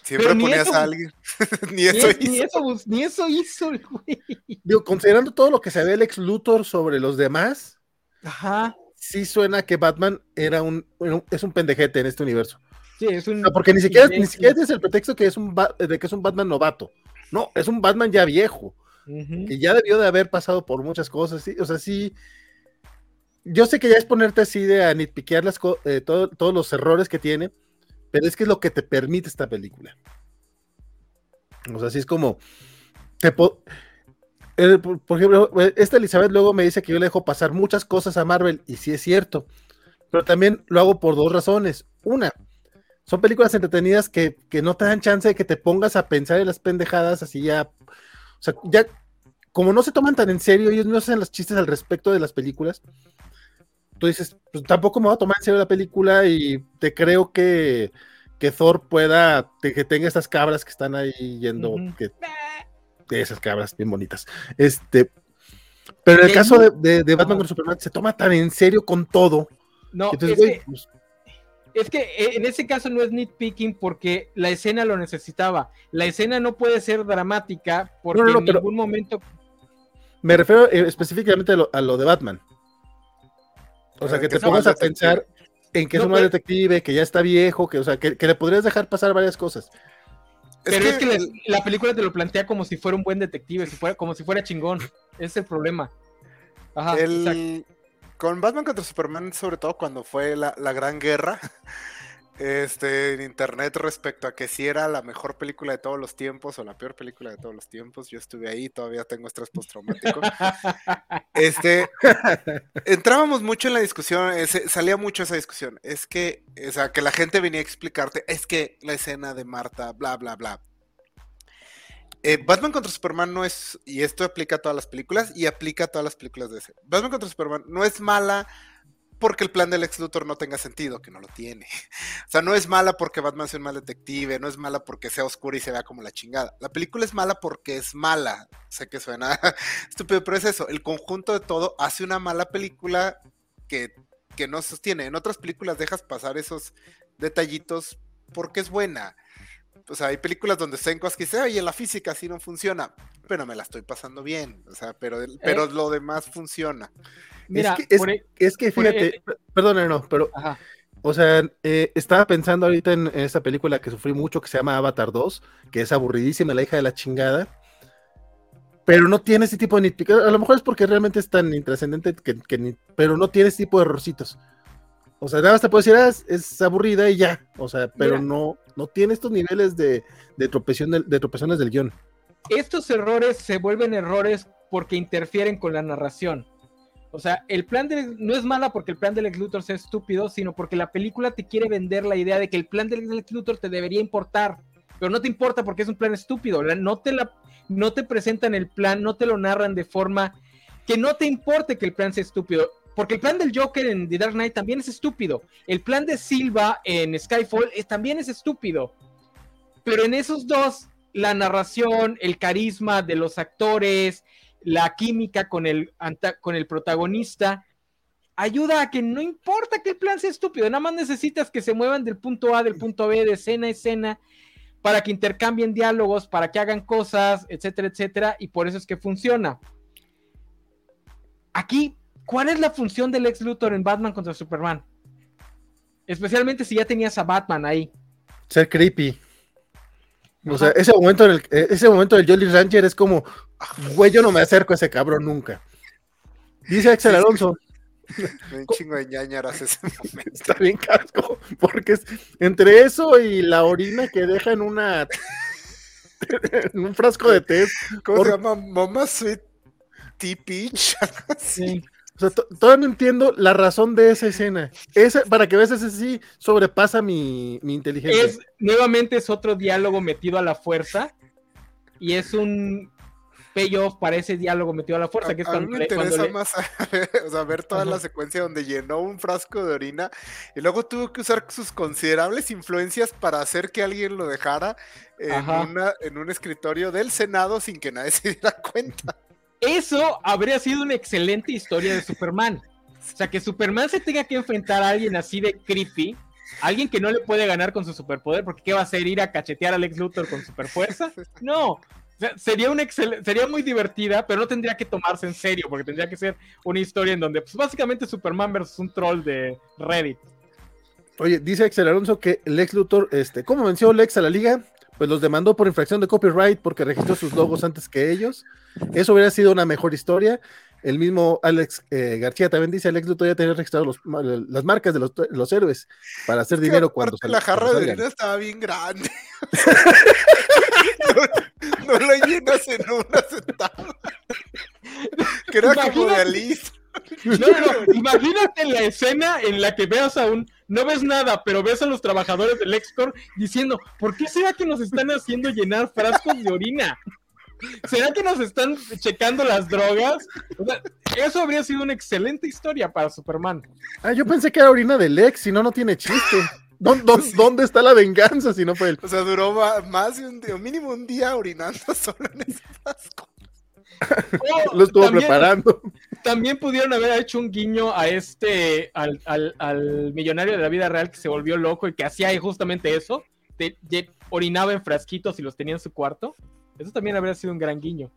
Siempre ponías a alguien. (laughs) ni, eso hizo. Ni eso, ni eso hizo güey. Digo, considerando todo lo que se ve el ex Luthor sobre los demás. Ajá. sí suena que Batman era un, es un pendejete en este universo. Sí, es un. porque ni siquiera, ni siquiera es el pretexto que es un de que es un Batman novato. No, es un Batman ya viejo. Que ya debió de haber pasado por muchas cosas. ¿sí? O sea, sí. Yo sé que ya es ponerte así de a nitpiquear las eh, todos los errores que tiene, pero es que es lo que te permite esta película. O sea, así es como. Te por, ejemplo, esta Elizabeth luego me dice que yo le dejo pasar muchas cosas a Marvel, y sí es cierto. Pero también lo hago por dos razones. Una, son películas entretenidas que, no te dan chance de que te pongas a pensar en las pendejadas así ya. O sea, ya, como no se toman tan en serio, ellos no hacen los chistes al respecto de las películas. Tú dices, pues tampoco me voy a tomar en serio la película y te creo que, que Thor pueda, que tenga estas cabras que están ahí yendo, que, de esas cabras bien bonitas. Este, pero en el caso de, Batman con Superman se toma tan en serio con todo. No, Entonces, pues, es que eh, en ese caso no es nitpicking porque la escena lo necesitaba. La escena no puede ser dramática porque en ningún momento. Me refiero eh, específicamente a lo, de Batman. O sea, que te pongas a pensar en que es un mal detective, que ya está viejo, que, o sea, que, le podrías dejar pasar varias cosas. Pero es que, la, película te lo plantea como si fuera un buen detective, si fuera, como si fuera chingón. Ese es el problema. Ajá, el, con Batman contra Superman, sobre todo cuando fue la, gran guerra (laughs) este, en internet respecto a que si era la mejor película de todos los tiempos o la peor película de todos los tiempos. Yo estuve ahí, todavía tengo estrés postraumático. (laughs) este, entrábamos mucho en la discusión, salía mucho esa discusión. Es que, o sea, que la gente venía a explicarte, es que la escena de Marta, bla, bla, bla. Eh, Batman contra Superman no es, y esto aplica a todas las películas y aplica a todas las películas de ese. Batman contra Superman no es mala porque el plan del ex Luthor no tenga sentido, que no lo tiene. (laughs) O sea, no es mala porque Batman sea un mal detective, no es mala porque sea oscura y se vea como la chingada. La película es mala porque es mala. Sé que suena (laughs) estúpido, pero es eso. El conjunto de todo hace una mala película que, que no sostiene. En otras películas dejas pasar esos detallitos porque es buena o sea, hay películas donde en cosas que dice, oye, la física así no funciona, pero me la estoy pasando bien, o sea, pero, pero eh. lo demás funciona. Mira, es que, es, que fíjate, perdón, no, pero, o sea, eh, estaba pensando ahorita en, esa película que sufrí mucho que se llama Avatar 2, que es aburridísima, la hija de la chingada, pero no tiene ese tipo de nitpick. A lo mejor es porque realmente es tan intrascendente que, que pero no tiene ese tipo de errorcitos. O sea, nada más te puedo decir, ah, es, aburrida y ya. O sea, pero no, no tiene estos niveles de, de, de tropezones del guion. Estos errores se vuelven errores porque interfieren con la narración. O sea, el plan no es mala porque el plan del ex Luthor sea estúpido, sino porque la película te quiere vender la idea de que el plan del ex Luthor te debería importar, pero no te importa porque es un plan estúpido. No te la, no te presentan el plan, no te lo narran de forma que no te importe que el plan sea estúpido. Porque el plan del Joker en The Dark Knight también es estúpido. El plan de Silva en Skyfall también es estúpido. Pero en esos dos, la narración, el carisma de los actores, la química con el, con el protagonista, ayuda a que no importa que el plan sea estúpido, nada más necesitas que se muevan del punto A, del punto B, de escena a escena, para que intercambien diálogos, para que hagan cosas, etcétera, etcétera, y por eso es que funciona. Aquí ¿Cuál es la función del ex Luthor en Batman contra Superman? Especialmente si ya tenías a Batman ahí. Ser creepy. O sea, ese momento, en el, eh, ese momento del Jolly Ranger es como, güey, yo no me acerco a ese cabrón nunca. Dice Axel Alonso. (laughs) Un chingo de ñañaras ese momento. Está bien casco, porque es entre eso y la orina que deja en una (laughs) en un frasco de té. ¿Cómo se llama? Mama Sweet Tea Peach. (laughs) Sí. O sea, todavía no entiendo la razón de esa escena. Esa, para que veas, ese sí sobrepasa mi, inteligencia. Es, nuevamente es otro diálogo metido a la fuerza. Y es un payoff para ese diálogo metido a la fuerza. que es a mí me interesa más (laughs) o sea, ver toda la secuencia donde llenó un frasco de orina y luego tuvo que usar sus considerables influencias para hacer que alguien lo dejara en, una, en un escritorio del Senado sin que nadie (laughs) se diera cuenta. Eso habría sido una excelente historia de Superman. O sea, que Superman se tenga que enfrentar a alguien así de creepy, alguien que no le puede ganar con su superpoder, porque ¿qué va a hacer? ¿Ir a cachetear a Lex Luthor con superfuerza? No, sería un sería muy divertida, pero no tendría que tomarse en serio, porque tendría que ser una historia en donde, pues básicamente Superman versus un troll de Reddit. Oye, dice Axel Alonso que Lex Luthor, este, ¿cómo venció Lex a la liga? Pues los demandó por infracción de copyright porque registró sus logos antes que ellos. Eso hubiera sido una mejor historia. El mismo Alex eh, García también dice, Alex Luthor ya tenía registrado las marcas de los, héroes para hacer dinero cuando La jarra de dinero estaba bien grande. (laughs) no, la llenas en una sentada. Que era como de Alice. No, no, imagínate la escena en la que veas a un, no ves nada, pero ves a los trabajadores del Excor diciendo, ¿por qué será que nos están haciendo llenar frascos de orina? ¿Será que nos están checando las drogas? eso habría sido una excelente historia para Superman. Ah, yo pensé que era orina del ex, si no, no tiene chiste. ¿Dónde, está la venganza si no fue él? O sea, duró más de un día, mínimo un día orinando (laughs) solo en ese frasco. Lo estuvo preparando. También pudieron haber hecho un guiño a este, al, al, millonario de la vida real que se volvió loco y que hacía justamente eso. orinaba en frasquitos y los tenía en su cuarto. Eso también habría sido un gran guiño.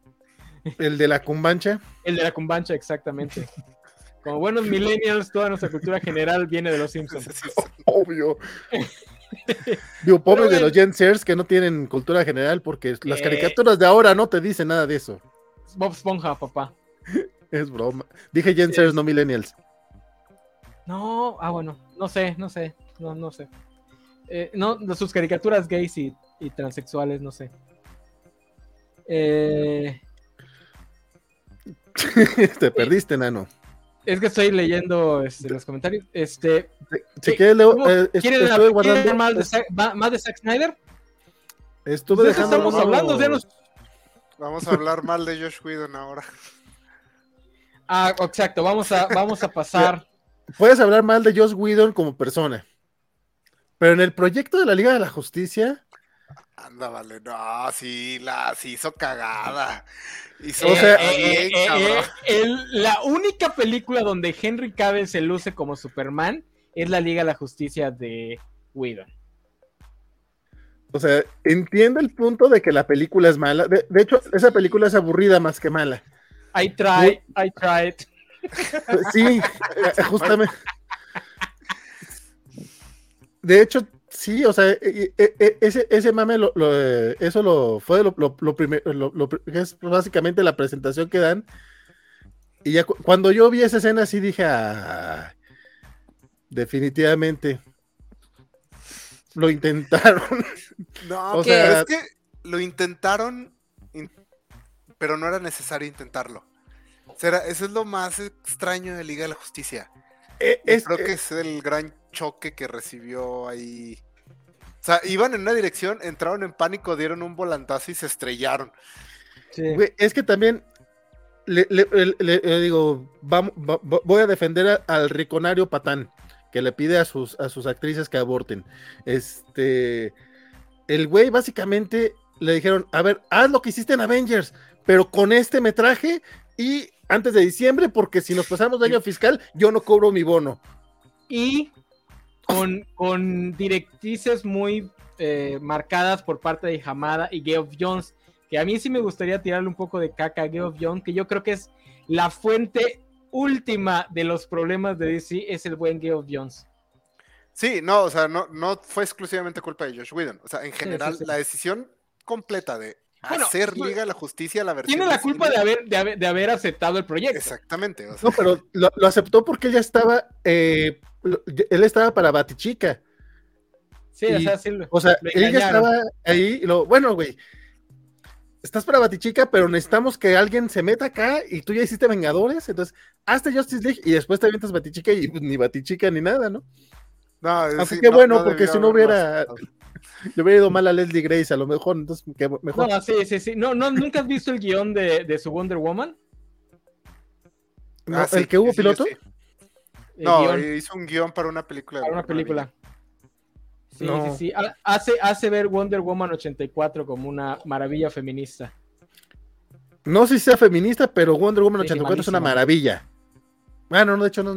¿El de la cumbancha? El de la cumbancha, exactamente. Como buenos millennials, toda nuestra cultura general viene de los Simpsons. Obvio. (laughs) Digo, pobre de los Gen Zers que no tienen cultura general porque las caricaturas de ahora no te dicen nada de eso. Bob Esponja, papá. Es broma. Dije Gen Zers, no millennials. No, ah, bueno, no sé, no sé, no, no sé. Eh, no, sus caricaturas gays y, y transexuales, no sé. Eh... (laughs) Te perdiste, Nano. Es que estoy leyendo este, los comentarios. Este, si ¿quieren, eh, ¿quieren guardando... más, de, más de Zack Snyder? Estuve dejando estamos hablando, Vamos a hablar mal de Josh Whedon ahora. (laughs) Ah, exacto, vamos a, vamos a (laughs) pasar. Puedes hablar mal de Josh Whedon como persona, pero en el proyecto de la Liga de la Justicia, Anda, vale, no, sí, la hizo cagada. Hizo o sea, eh, eh, eh, la única película donde Henry Cavill se luce como Superman es la Liga de la Justicia de Whedon. O sea, entiendo el punto de que la película es mala. De, hecho, esa película es aburrida más que mala. I tried, I tried. (laughs) Sí, justamente. De hecho, Sí, o sea, e, e, e, ese, ese mame, lo, eh, eso lo fue lo, lo, primero, es básicamente la presentación que dan. Y ya cuando yo vi esa escena, sí dije, ah, definitivamente lo intentaron. No, (laughs) o sea, es que lo intentaron, pero no era necesario intentarlo. O sea, eso es lo más extraño de Liga de la Justicia. Creo que es el gran choque que recibió ahí. O sea, iban en una dirección, entraron en pánico, dieron un volantazo y se estrellaron. es que también le, digo, voy a defender al riconario patán que le pide a sus, a sus actrices que aborten. Este, el güey básicamente le dijeron, a ver, haz lo que hiciste en Avengers, pero con este metraje y antes de diciembre, porque si nos pasamos de año fiscal, yo no cobro mi bono. Y con, directrices muy eh, marcadas por parte de Hamada y Geoff Jones, que a mí sí me gustaría tirarle un poco de caca a Geoff Jones, que yo creo que es la fuente última de los problemas de DC, es el buen Geoff Jones. Sí, no, o sea, no, no fue exclusivamente culpa de Josh Whedon. O sea, en general, la decisión completa de hacer pues, Liga la Justicia la versión. Tiene la culpa de haber, de haber, aceptado el proyecto. Exactamente. No, pero lo, aceptó porque ella estaba eh, él estaba para Batichica. Sí, o sea, sí, o sea ella estaba ahí y lo, bueno, güey, estás para Batichica, pero necesitamos que alguien se meta acá y tú ya hiciste Vengadores, entonces hazte Justice League y después te avientas Batichica y pues, ni Batichica ni nada, ¿no? No, Así que bueno, porque si no hubiera, (laughs) le hubiera ido mal a Leslie Grace, a lo mejor, entonces mejor. No, sí, sí, sí. No, no, ¿Nunca has visto el guion de, de su Wonder Woman? Ah, ¿El que hubo piloto? No, hizo un guion para una película. Para una película. Sí, sí, sí. Hace, hace ver Wonder Woman 84 como una maravilla feminista. No sé si sea feminista, pero Wonder Woman 84 es una maravilla. Bueno, no, de hecho, no.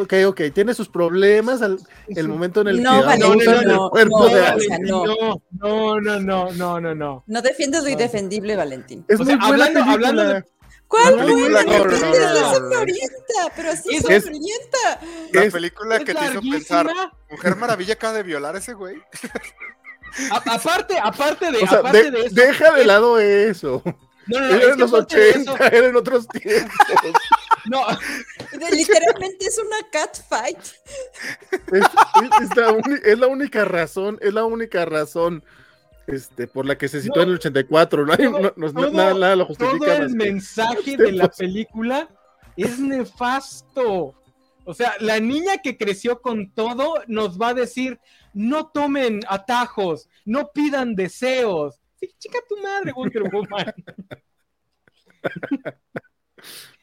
Ok, ok, tiene sus problemas al, el momento en el no, que del no, cuerpo no, de o alguien. sea, no. No, no, no, no, no, no. No defiendes lo indefendible, Valentín. Es O muy sea, buena hablando- película. hablando de- ¿Cuál La fue? película No, que- no, no, es no, no. sofrienta, pero así Es- es-. La película Es que te hizo larguísima. pensar, Mujer Maravilla acaba de violar a ese güey. A- aparte, aparte de, O sea, aparte de- de eso. deja de lado eso. No, no, no, Era es en los aparte de eso- 80, era en otros tiempos. No, Literalmente es una cat fight. Es, es- es la es la única razón, es la única razón este, por la que se situó No. en el 84. No hay, Todo- no- no- todo- nada, nada lo justifica. todo el mensaje (laughs) de la película es nefasto. O sea, la niña que creció con todo nos va a decir, no tomen atajos, no pidan deseos. Sí, chica tu madre, Wonder (laughs) Woman. (laughs)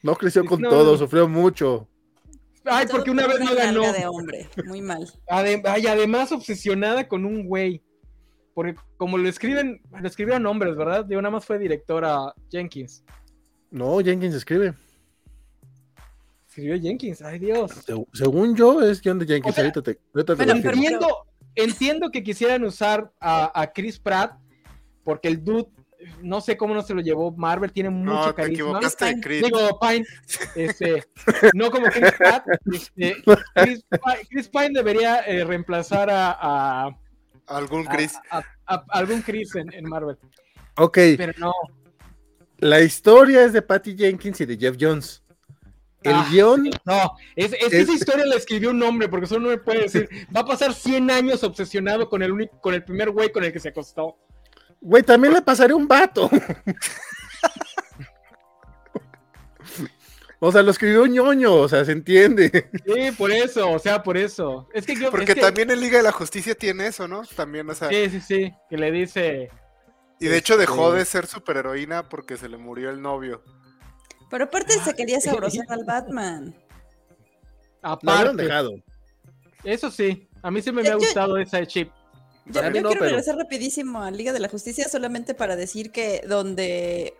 No creció con No. todo, sufrió mucho. Ay, porque una vez no ganó. de hombre. Muy mal. Adem- ay, además obsesionada con un güey. Porque como lo escriben, lo escribieron hombres, ¿verdad? Yo nada más fue directora Jenkins. No, Jenkins escribe. Escribió Jenkins, ay Dios. Se- según yo, es John de Jenkins. O sea, ahorita te, ahorita te bueno, entiendo, entiendo que quisieran usar a, a Chris Pratt porque el dude, no sé cómo no se lo llevó Marvel, tiene mucho No, te carisma. equivocaste de. Creed. Digo, Pine, este, (laughs) no como Chris Pratt, este, Chris, Pi- Chris Pine debería eh, reemplazar a, a- Algún Chris. a- a- a algún Chris en, en Marvel, Ok, pero no. la historia es de Patty Jenkins y de Jeff Jones. El Ah, guion, No, es, Es- esa historia la escribió un hombre, porque solo no me puede decir, va a pasar 100 años obsesionado con el único, con el primer güey con el que se acostó. güey, también le pasaré un vato. (laughs) O sea, lo escribió ñoño, o sea, se entiende. (laughs) Sí, por eso, o sea, por eso. Es que yo, Porque es que- también en Liga de la Justicia tiene eso, ¿no? También, o sea. Sí, sí, sí, que le dice. Y de hecho dejó este- de ser superheroína porque se le murió el novio. Pero aparte se quería sabrosar al Batman. Lo hubieran Aparte, dejado. eso sí, a mí sí me, me ha Yo- gustado esa chip. Yo, yo no, quiero pero- regresar rapidísimo a Liga de la Justicia solamente para decir que donde,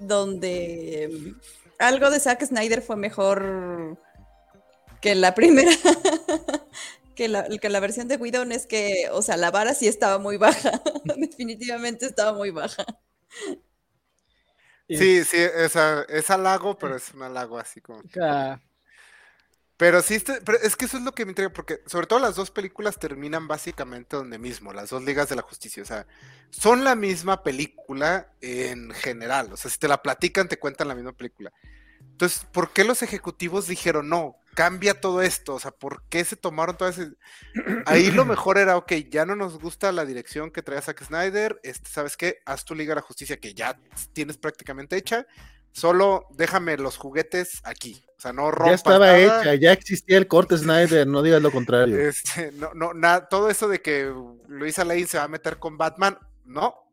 donde mm, algo de Zack Snyder fue mejor que la primera, (laughs) que la, que la versión de Whedon es que, o sea, la vara sí estaba muy baja, (laughs) definitivamente estaba muy baja. Sí, sí, esa, es halago, pero es un halago así como. Ah, Pero sí, este- pero es que eso es lo que me intriga, porque sobre todo las dos películas terminan básicamente donde mismo, las dos ligas de la justicia, o sea, son la misma película en general, o sea, si te la platican, te cuentan la misma película. Entonces, ¿por qué los ejecutivos dijeron no? Cambia todo esto, o sea, ¿por qué se tomaron todas esas... (clears throat) Ahí lo mejor era, ok, ya no nos gusta la dirección que trae Zack Snyder, este, ¿sabes qué? Haz tu Liga de la Justicia que ya tienes prácticamente hecha, solo déjame los juguetes aquí, o sea, no rompas Ya estaba nada. hecha, ya existía el corte Snyder, no digas lo contrario. Este, no, no, nada, todo eso de que Luisa Lane se va a meter con Batman, no.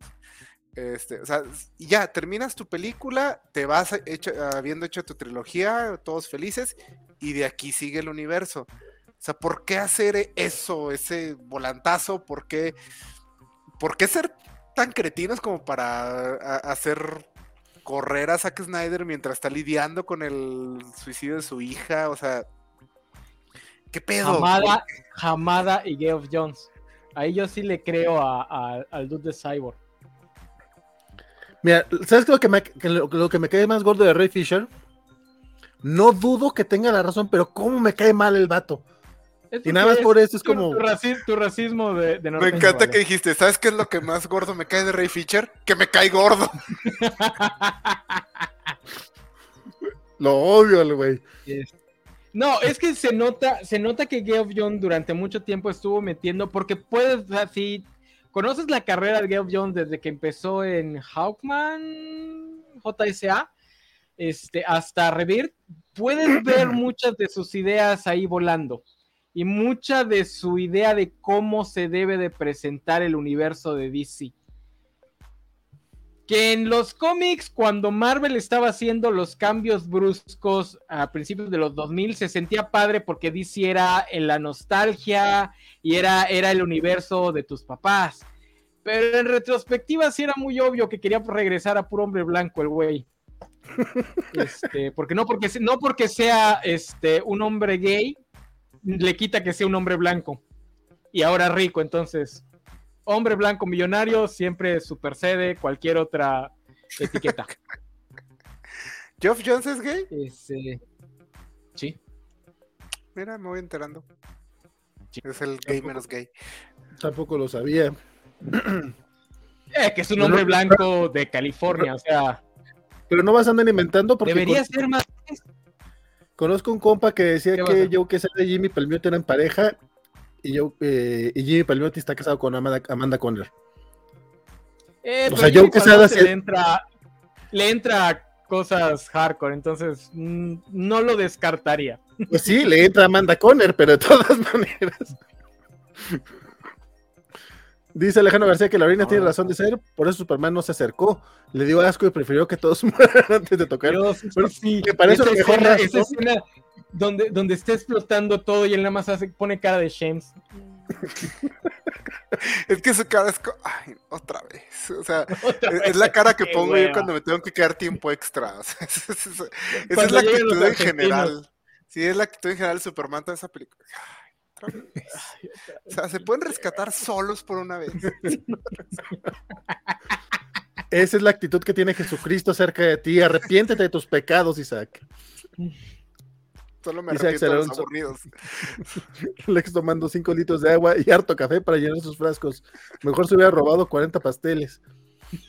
Este, o sea, ya, terminas tu película, te vas hecho- habiendo hecho tu trilogía, todos felices, y de aquí sigue el universo. O sea, ¿por qué hacer eso, ese volantazo? ¿Por qué, por qué ser tan cretinos como para hacer correr a Zack Snyder mientras está lidiando con el suicidio de su hija? O sea, ¿qué pedo? Hamada, Hamada y Geoff Jones. Ahí yo sí le creo a- a- al dude de Cyborg. Mira, ¿sabes qué lo que, me, que lo, lo que me cae más gordo de Ray Fisher? No dudo que tenga la razón, pero cómo me cae mal el vato. Y nada más por eso es tu- como- Tu, raci- tu racismo de, de Me encanta vale. que dijiste, ¿sabes qué es lo que más gordo me cae de Ray Fisher? Que me cae gordo. (laughs) Lo odio al güey. No, es que se nota, se nota que Geoff Jones durante mucho tiempo estuvo metiendo, porque puedes, así, conoces la carrera de Geoff Jones desde que empezó en Hawkman, JSA, este, hasta Rebirth, puedes ver (clears throat) muchas de sus ideas ahí volando. Y mucha de su idea de cómo se debe de presentar el universo de DC. Que en los cómics, cuando Marvel estaba haciendo los cambios bruscos a principios de los 2000, se sentía padre porque DC era en la nostalgia y era, era el universo de tus papás. Pero en retrospectiva sí era muy obvio que quería regresar a puro hombre blanco el güey. (laughs) Este, porque no porque, no porque sea este, un hombre gay, le quita que sea un hombre blanco. Y ahora rico, entonces, hombre blanco millonario siempre supercede cualquier otra etiqueta. (laughs) ¿Geoff Jones es gay? Este, sí. Mira, me voy enterando. Es el gay menos gay. Tampoco lo sabía. (clears throat) Eh, que es un hombre blanco de California, o sea. Pero no vas a andar inventando porque. Debería ser más. Conozco un compa que decía que yo que sé de Jimmy Palmiotti en pareja y yo eh, y Jimmy Palmiotti está casado con Amanda, Amanda Conner. Eh, o sea, yo que le entra, le entra cosas hardcore, entonces mm, no lo descartaría. Pues sí, le entra Amanda Conner, pero de todas (laughs) maneras. Dice Alejandro García que la orina tiene razón de ser, por eso Superman no se acercó. Le dio asco y prefirió que todos (laughs) mueran antes de tocar. sí, me parece esa mejor escena, esa escena donde, donde está explotando todo y él nada más hace, pone cara de James. (laughs) es que su cara es. Ay, otra vez. O sea, (laughs) es, la cara que pongo yo cuando me tengo que quedar tiempo extra. esa es la actitud en general. Sí, es la actitud en general de Superman de esa película. (laughs) O sea, se pueden rescatar solos por una vez. Esa es la actitud que tiene Jesucristo cerca de ti. Arrepiéntete de tus pecados, Isaac. Solo me arrepiento de los aburridos. (laughs) Lex tomando 5 litros de agua y harto café para llenar sus frascos. Mejor se hubiera robado 40 pasteles.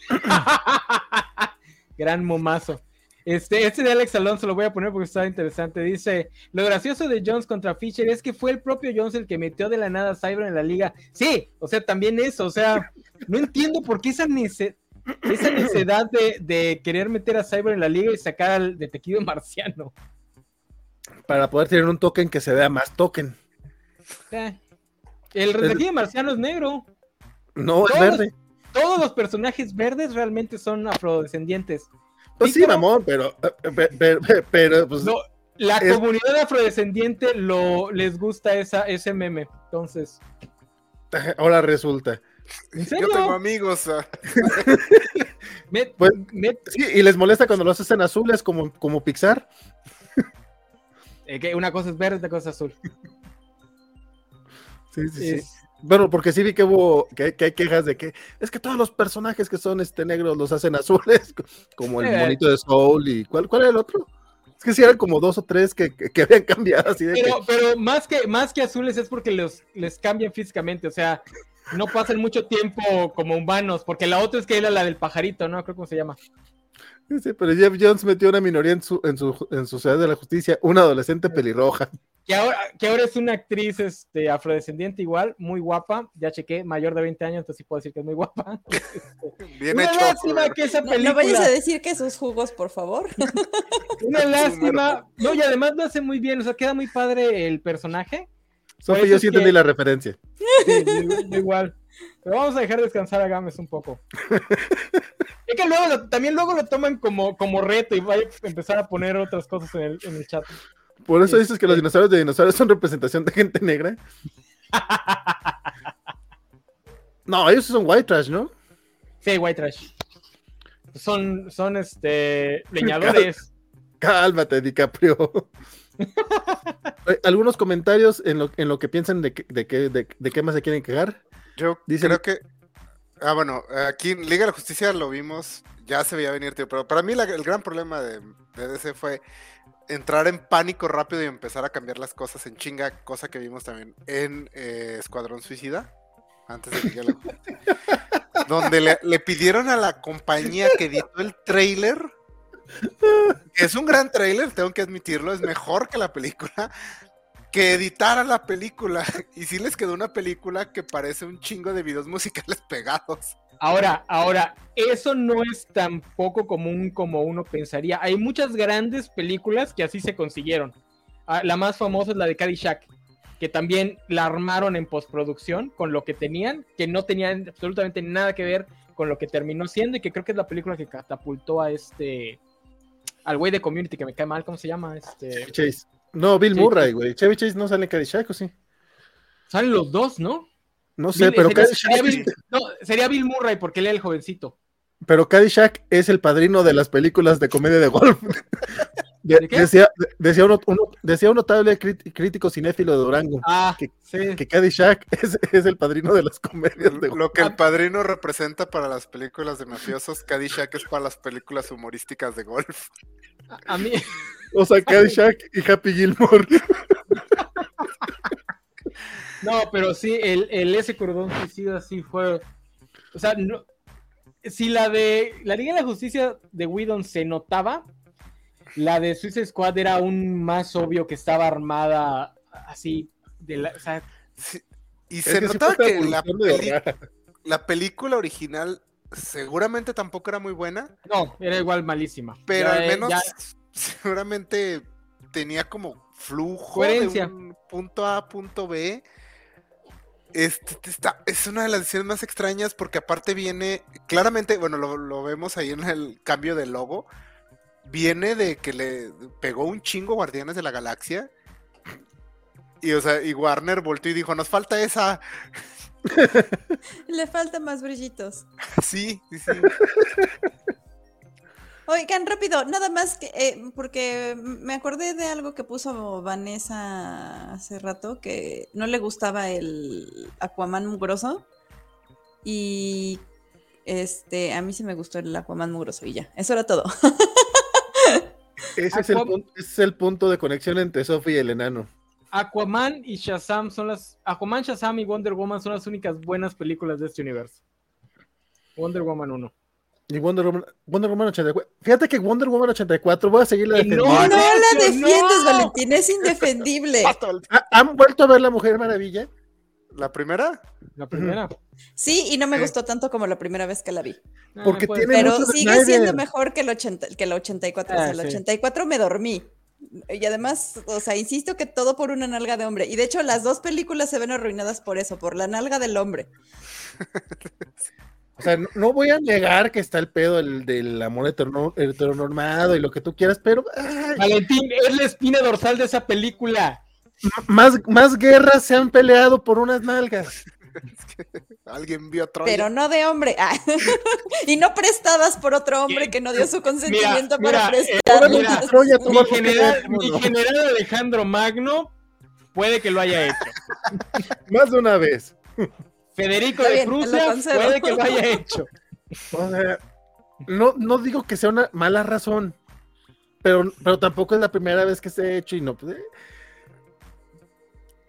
(laughs) Gran momazo. Este, este de Alex Alonso lo voy a poner porque está interesante. Dice: Lo gracioso de Jones contra Fisher es que fue el propio Jones el que metió de la nada a Cyber en la liga. Sí, o sea, también eso. O sea, no entiendo por qué esa, necesidad de, querer meter a Cyber en la liga y sacar al detective marciano. Para poder tener un token que se vea más token. Eh, el detective marciano es negro. No, es verde. Todos los personajes verdes realmente son afrodescendientes. Pues sí, mamón, pero, pero, pero, pues, la comunidad afrodescendiente lo, les gusta esa, ese meme, entonces. (laughs) Ahora resulta. Yo tengo amigos. Ah. (laughs) Pues, sí, y les molesta cuando los hacen azules como, como Pixar. Eh, que una cosa es verde, otra cosa es azul. Sí, sí, sí. Bueno, porque sí vi que hubo, que, hay quejas de que es que todos los personajes que son este negros los hacen (laughs) azules, como el monito de Soul y ¿cuál, cuál era el otro? Es que sí eran como dos o tres que, que, habían (laughs) cambiado así de pero, pero más que más que azules es porque los, les cambian físicamente, o sea, no pasan mucho tiempo como humanos, porque la otra es que era la del pajarito, ¿no? Creo cómo se llama. Sí, pero Jeff Jones metió una minoría en su, en su, en su ciudad de la justicia, una adolescente pelirroja. Que ahora, que ahora es una actriz este, afrodescendiente igual, muy guapa, ya chequé, mayor de 20 años, entonces sí puedo decir que es muy guapa. (laughs) Bien una lástima que esa película... No, vayas a decir que esos jugos, por favor. (laughs) una lástima. No, y además lo hace muy bien, o sea, queda muy padre el personaje. Sofi, yo sí entendí la referencia. Sí, igual. Pero vamos a dejar descansar a Gámez un poco. (laughs) es que luego también luego lo toman como, como reto y va a empezar a poner otras cosas en el, en el chat. Por eso dices que los este dinosaurios de dinosaurios son representación de gente negra. (laughs) no, ellos son white trash, ¿no? Sí, white trash. Son, son este (laughs) leñadores. Cálmate, DiCaprio. (laughs) ¿Algunos comentarios en lo, en lo que piensan de, de, de, de qué más se quieren quejar? Yo creo que. Ah, bueno, aquí en Liga de la Justicia lo vimos, ya se veía venir, tío, pero para mí el gran problema de, DC fue entrar en pánico rápido y empezar a cambiar las cosas en chinga, cosa que vimos también en eh, Escuadrón Suicida, antes de de la (laughs) donde le, le, pidieron a la compañía que editó el trailer, que es un gran trailer, tengo que admitirlo, es mejor que la película, que editara la película. Y sí les quedó una película que parece un chingo de videos musicales pegados. Ahora, ahora, eso no es tan poco común como uno pensaría. Hay muchas grandes películas que así se consiguieron. Ah, la más famosa es la de Caddyshack, que también la armaron en postproducción con lo que tenían, que no tenían absolutamente nada que ver con lo que terminó siendo y que creo que es la película que catapultó a este al güey de Community que me cae mal, ¿cómo se llama? Este Chase. No, Bill Murray, güey. Chevy Chase no sale en Caddyshack, ¿o sí? Salen los dos, ¿no? No sé, pero sería, sería, Bill, no, sería Bill Murray porque él es el jovencito. pero Caddyshack es el padrino de las películas de comedia de golf. (laughs) decía, decía, un notable crítico cinéfilo de Durango ah, que, sí. que Caddyshack es, es, el padrino de las comedias de golf. Lo que el padrino representa para las películas de mafiosos, Caddyshack es para las películas humorísticas de golf. A, a mí. O sea, (laughs) Caddyshack y Happy Gilmore. No, pero sí, el, el ese cordón suicida sí fue. O sea, no, si la de la Liga de la Justicia de Whedon se notaba, la de Suicide Squad era aún más obvio que estaba armada así de la, o sea, sí, y se notaba que la, peli la, película original seguramente tampoco era muy buena. No, era igual malísima. Pero ya, al menos ya... seguramente tenía como flujo Coherencia. de un punto A a punto B este, está, es una de las decisiones más extrañas porque aparte viene, claramente, bueno, lo, lo, vemos ahí en el cambio de logo, viene de que le pegó un chingo Guardianes de la Galaxia. Y, o sea, y Warner volteó y dijo, nos falta esa. (laughs) Le faltan más brillitos. Sí, sí, sí. (laughs) Oigan, rápido, nada más que, eh, porque me acordé de algo que puso Vanessa hace rato, que no le gustaba el Aquaman mugroso. Y este, a mí sí me gustó el Aquaman mugroso y ya, eso era todo. (laughs) ese, es el, punto, ese es el punto de conexión entre Sophie y el enano. Aquaman y Shazam son las. Aquaman, Shazam y Wonder Woman son las únicas buenas películas de este universo. Wonder Woman 1. Y Wonder Woman, Wonder Woman 84. Fíjate que Wonder Woman 84, voy a seguirla defendiendo. No, no la defiendes, Valentín, es indefendible. (laughs) ¿Han vuelto a ver La Mujer Maravilla? ¿La primera? La primera. Sí, y no me gustó tanto como la primera vez que la vi. Ah, Porque tiene Pero sigue siendo mejor que el, 80, que el 84. Ah, o sea, el sí. 84 me dormí. Y además, o sea, insisto que todo por una nalga de hombre. Y de hecho, las dos películas se ven arruinadas por eso, por la nalga del hombre. (laughs) O sea, no, voy a negar que está el pedo del, del amor heteronormado y lo que tú quieras, pero. Ay. Valentín, es la espina dorsal de esa película. Más, más guerras se han peleado por unas nalgas. Alguien vio Troya. Pero no de hombre. Ah. (laughs) y no prestadas por otro hombre que no dio su consentimiento mira, para prestar. Eh, Troya, mi, general, mi general Alejandro Magno puede que lo haya hecho. (laughs) Más de una vez. Federico de Prusia puede que lo haya hecho. O sea, no, no digo que sea una mala razón, pero, pero tampoco es la primera vez que se ha hecho y no. Pues,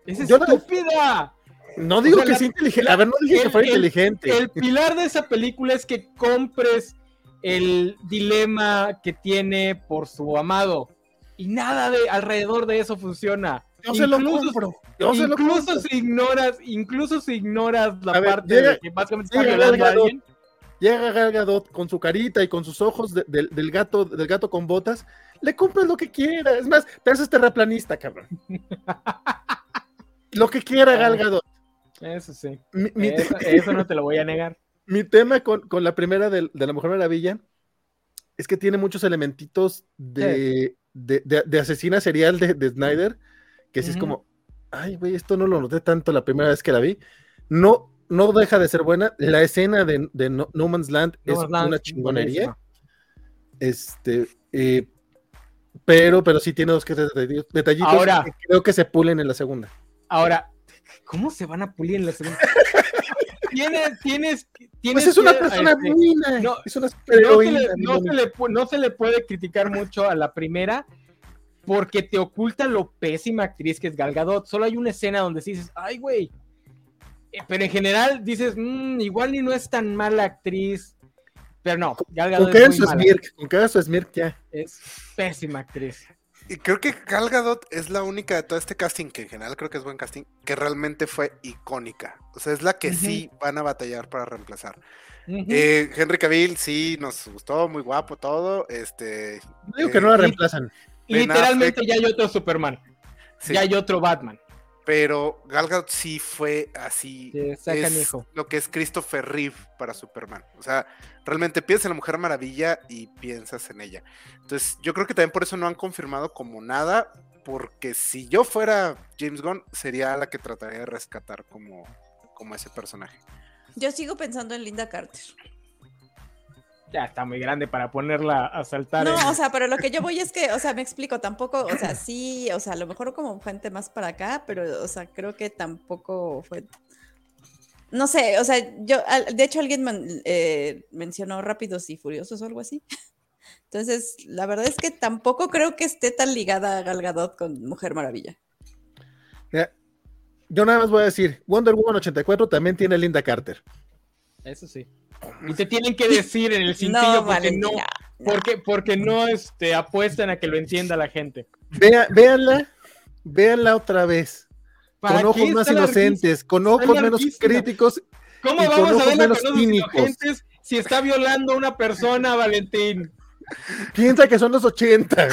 ¡Es estúpida! No, no digo o sea, que la, sea inteligente. A ver, no dije el, que fuera el, inteligente. El pilar de esa película es que compres el dilema que tiene por su amado. Y nada de alrededor de eso funciona. Yo se lo compro. Yo incluso se lo compro. si ignoras, incluso si ignoras la parte llega, de que básicamente. Llega Gal Gadot con su carita y con sus ojos de, de, del gato, del gato con botas, le compras lo que quiera. Es más, te haces terraplanista, cabrón. lo que quiera Gal Gadot. Eso sí. Mi, mi eso, eso, no te lo voy a negar. (laughs) Mi tema con, con la primera de, de, La Mujer Maravilla es que tiene muchos elementitos de, sí. de, de asesina serial de, Snyder que sí uh -huh. es como, ay, güey, esto no lo noté tanto la primera vez que la vi. No, no deja de ser buena. La escena de, de no, no, Man's Land no es Man's Land, una chingonería. Este, eh, pero, pero sí tiene dos que detallitos ahora, que creo que se pulen en la segunda. Ahora, ¿cómo se van a pulir en la segunda? (laughs) tienes, tienes, tienes pues es una que, persona este, buena, no, es una no, se le, no, se le, no se le puede criticar mucho a la primera porque te oculta lo pésima actriz que es Gal Gadot. Solo hay una escena donde dices, ay, güey. Eh, pero en general dices, mmm, igual ni no es tan mala actriz. Pero no, Gal Gadot con es muy mala. Smirk, con cada su Smirk ya. Es pésima actriz. Y creo que Gal Gadot es la única de todo este casting, que en general creo que es buen casting, que realmente fue icónica. O sea, es la que uh -huh. sí van a batallar para reemplazar. Uh -huh. eh, Henry Cavill sí nos gustó, muy guapo todo. Este, no digo que no la reemplazan. Ben Literalmente Affleck. ya hay otro Superman. Sí. Ya hay otro Batman. Pero Gal Gadot sí fue así. Sí, es lo que es Christopher Reeve para Superman. O sea, realmente piensas en la Mujer Maravilla y piensas en ella. Entonces, yo creo que también por eso no han confirmado como nada. Porque si yo fuera James Gunn, sería la que trataría de rescatar como, como ese personaje. Yo sigo pensando en Linda Carter. Ya está muy grande para ponerla a saltar. No, o sea, pero lo que yo voy es que, o sea, me (laughs) explico, tampoco, o sea, sí, o sea, a lo mejor como gente más para acá, pero, o sea, creo que tampoco fue. No sé, o sea, yo, de hecho, alguien eh, mencionó Rápidos y Furiosos o algo así. (laughs) Entonces, la verdad es que tampoco creo que esté tan ligada a Gal Gadot con Mujer Maravilla. yo nada más voy a decir, Wonder Woman 84 también tiene Linda Carter. Eso sí. Y te tienen que decir en el (laughs) cintillo porque no, porque, porque no este, apuestan a que lo entienda la gente. Vea, véanla, véanla otra vez. Con ojos más inocentes, con ojos menos críticos. ¿Cómo vamos a ver menos cínicos? si está violando a una persona, Valentín? Piensa que son los 80.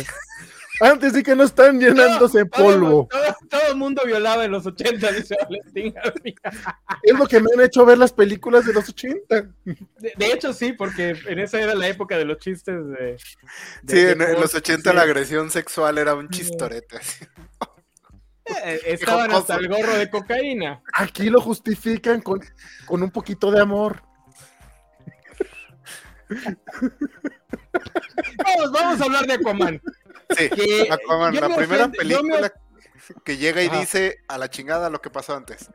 Antes de que no están llenándose en polvo. Todo, el mundo violaba en los 80, dice Valentín Es lo que me han hecho ver las películas de los 80. De, hecho, sí, porque en esa era la época de los chistes de. sí, en, los 80 la agresión sexual era un chistorete. Eh, estaban hasta el gorro de cocaína. Aquí lo justifican con, con un poquito de amor. vamos, vamos a hablar de Aquaman. Sí, Aquaman, la primera película que llega y dice a la chingada lo que pasó antes.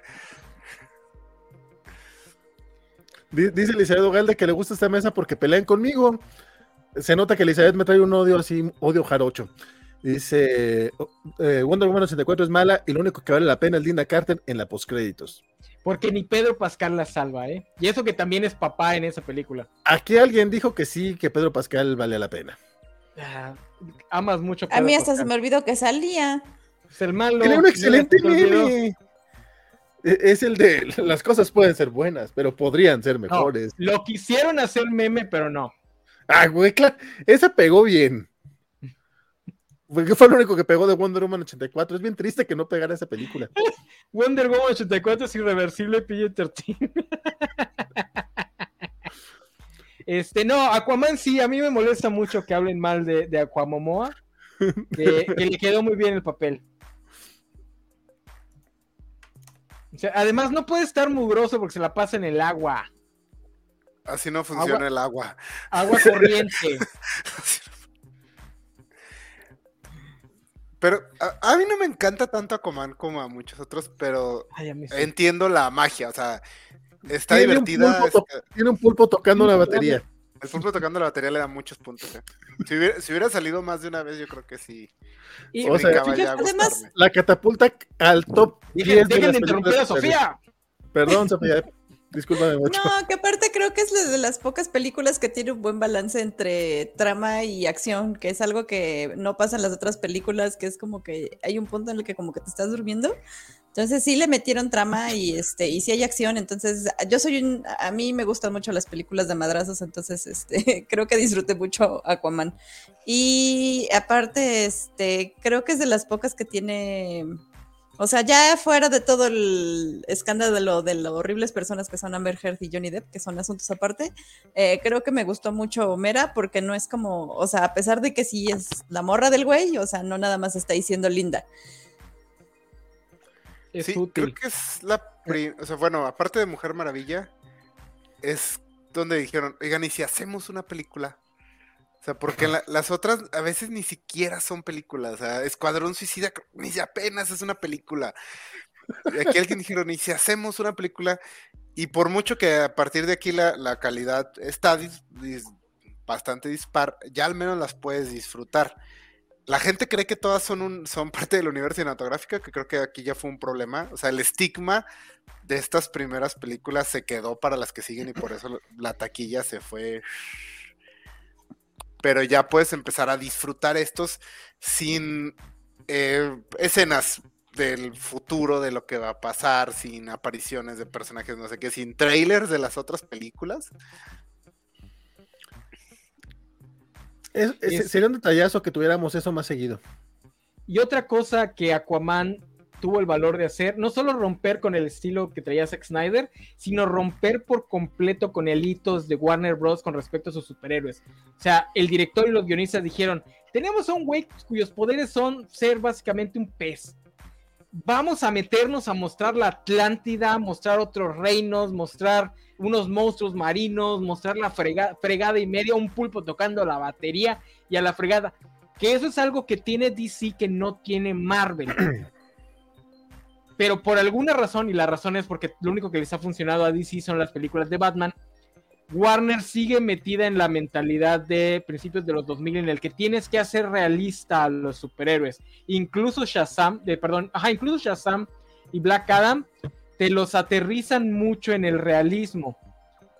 Dice Elizabeth Galde que le gusta esta mesa porque pelean conmigo. Se nota que Elizabeth me trae un odio así, odio jarocho. Dice eh, Wonder Woman 84 es mala y lo único que vale la pena es Linda Carter en la postcréditos. Porque ni Pedro Pascal la salva, ¿eh? Y eso que también es papá en esa película. Aquí alguien dijo que sí, que Pedro Pascal vale la pena. Ah, amas mucho. a mí hasta se me olvidó que salía. Es el malo. Tiene un excelente meme. E, es el de las cosas pueden ser buenas, pero podrían ser mejores. lo quisieron hacer meme, pero no. Ah, güey, claro. Esa pegó bien. Porque fue lo único que pegó de Wonder Woman 84. Es bien triste que no pegara esa película. (laughs) Wonder Woman 84 es irreversible, PG-13. (laughs) Este, no, Aquaman sí, a mí me molesta mucho que hablen mal de, de Aquamomoa, que, le quedó muy bien el papel. además, no puede estar mugroso porque se la pasa en el agua. Así no funciona el agua. Agua (laughs) corriente. Pero a, mí no me encanta tanto Aquaman como a muchos otros, pero entiendo la magia, o sea, Está divertida. tiene un pulpo tocando la batería. El pulpo tocando la batería le da muchos puntos. ¿eh? Si, hubiera, salido más de una vez, yo creo que sí. o sea, además, la catapulta al top 10 de, las interrumpir a Sofía. Perdón, Sofía. Discúlpame (laughs) mucho. No, que aparte creo que es de las pocas películas que tiene un buen balance entre trama y acción, que es algo que no pasa en las otras películas, que es como que hay un punto en el que como que te estás durmiendo entonces sí le metieron trama y este y sí hay acción, entonces yo soy un a mí me gustan mucho las películas de madrazos, entonces este (laughs) creo que disfruté mucho Aquaman. Y aparte este creo que es de las pocas que tiene o sea, ya fuera de todo el escándalo de lo horribles personas que son Amber Heard y Johnny Depp, que son asuntos aparte, eh, creo que me gustó mucho Mera porque no es como, o sea, a pesar de que sí es la morra del güey, o sea, no nada más está diciendo linda sí, Creo que es la. O sea, bueno, aparte de Mujer Maravilla, es donde dijeron, oigan, ¿y si hacemos una película? O sea, porque las otras a veces ni siquiera son películas. O sea, Escuadrón Suicida ni si apenas es una película. Y aquí alguien (laughs) dijeron, ¿y si hacemos una película? Y por mucho que a partir de aquí la, calidad está bastante dispar, ya al menos las puedes disfrutar la gente cree que todas son, un, son (laughs) parte del universo cinematográfico, que creo que aquí ya fue un problema. O sea, el estigma de estas primeras películas se quedó para las que siguen y por eso la taquilla se fue. Pero ya puedes empezar a disfrutar estos sin eh, escenas del futuro, de lo que va a pasar, sin apariciones de personajes, no sé qué, sin trailers de las otras películas. Sería un detallazo que tuviéramos eso más seguido. Y otra cosa que Aquaman tuvo el valor de hacer, no solo romper con el estilo que traía Zack Snyder, sino romper por completo con el hitos de Warner Bros. con respecto a sus superhéroes. O sea, el director y los guionistas dijeron, tenemos a un güey cuyos poderes son ser básicamente un pez. Vamos a meternos a mostrar la Atlántida, mostrar otros reinos, mostrar unos monstruos marinos, mostrar la fregada y media, un pulpo tocando la batería y a la fregada. Que eso es algo que tiene DC que no tiene Marvel. (clears throat) Pero por alguna razón, y la razón es porque lo único que les ha funcionado a DC son las películas de Batman, Warner sigue metida en la mentalidad de principios de los 2000 en el que tienes que hacer realista a los superhéroes. Incluso Shazam, de, perdón, ajá, incluso Shazam y Black Adam te los aterrizan mucho en el realismo.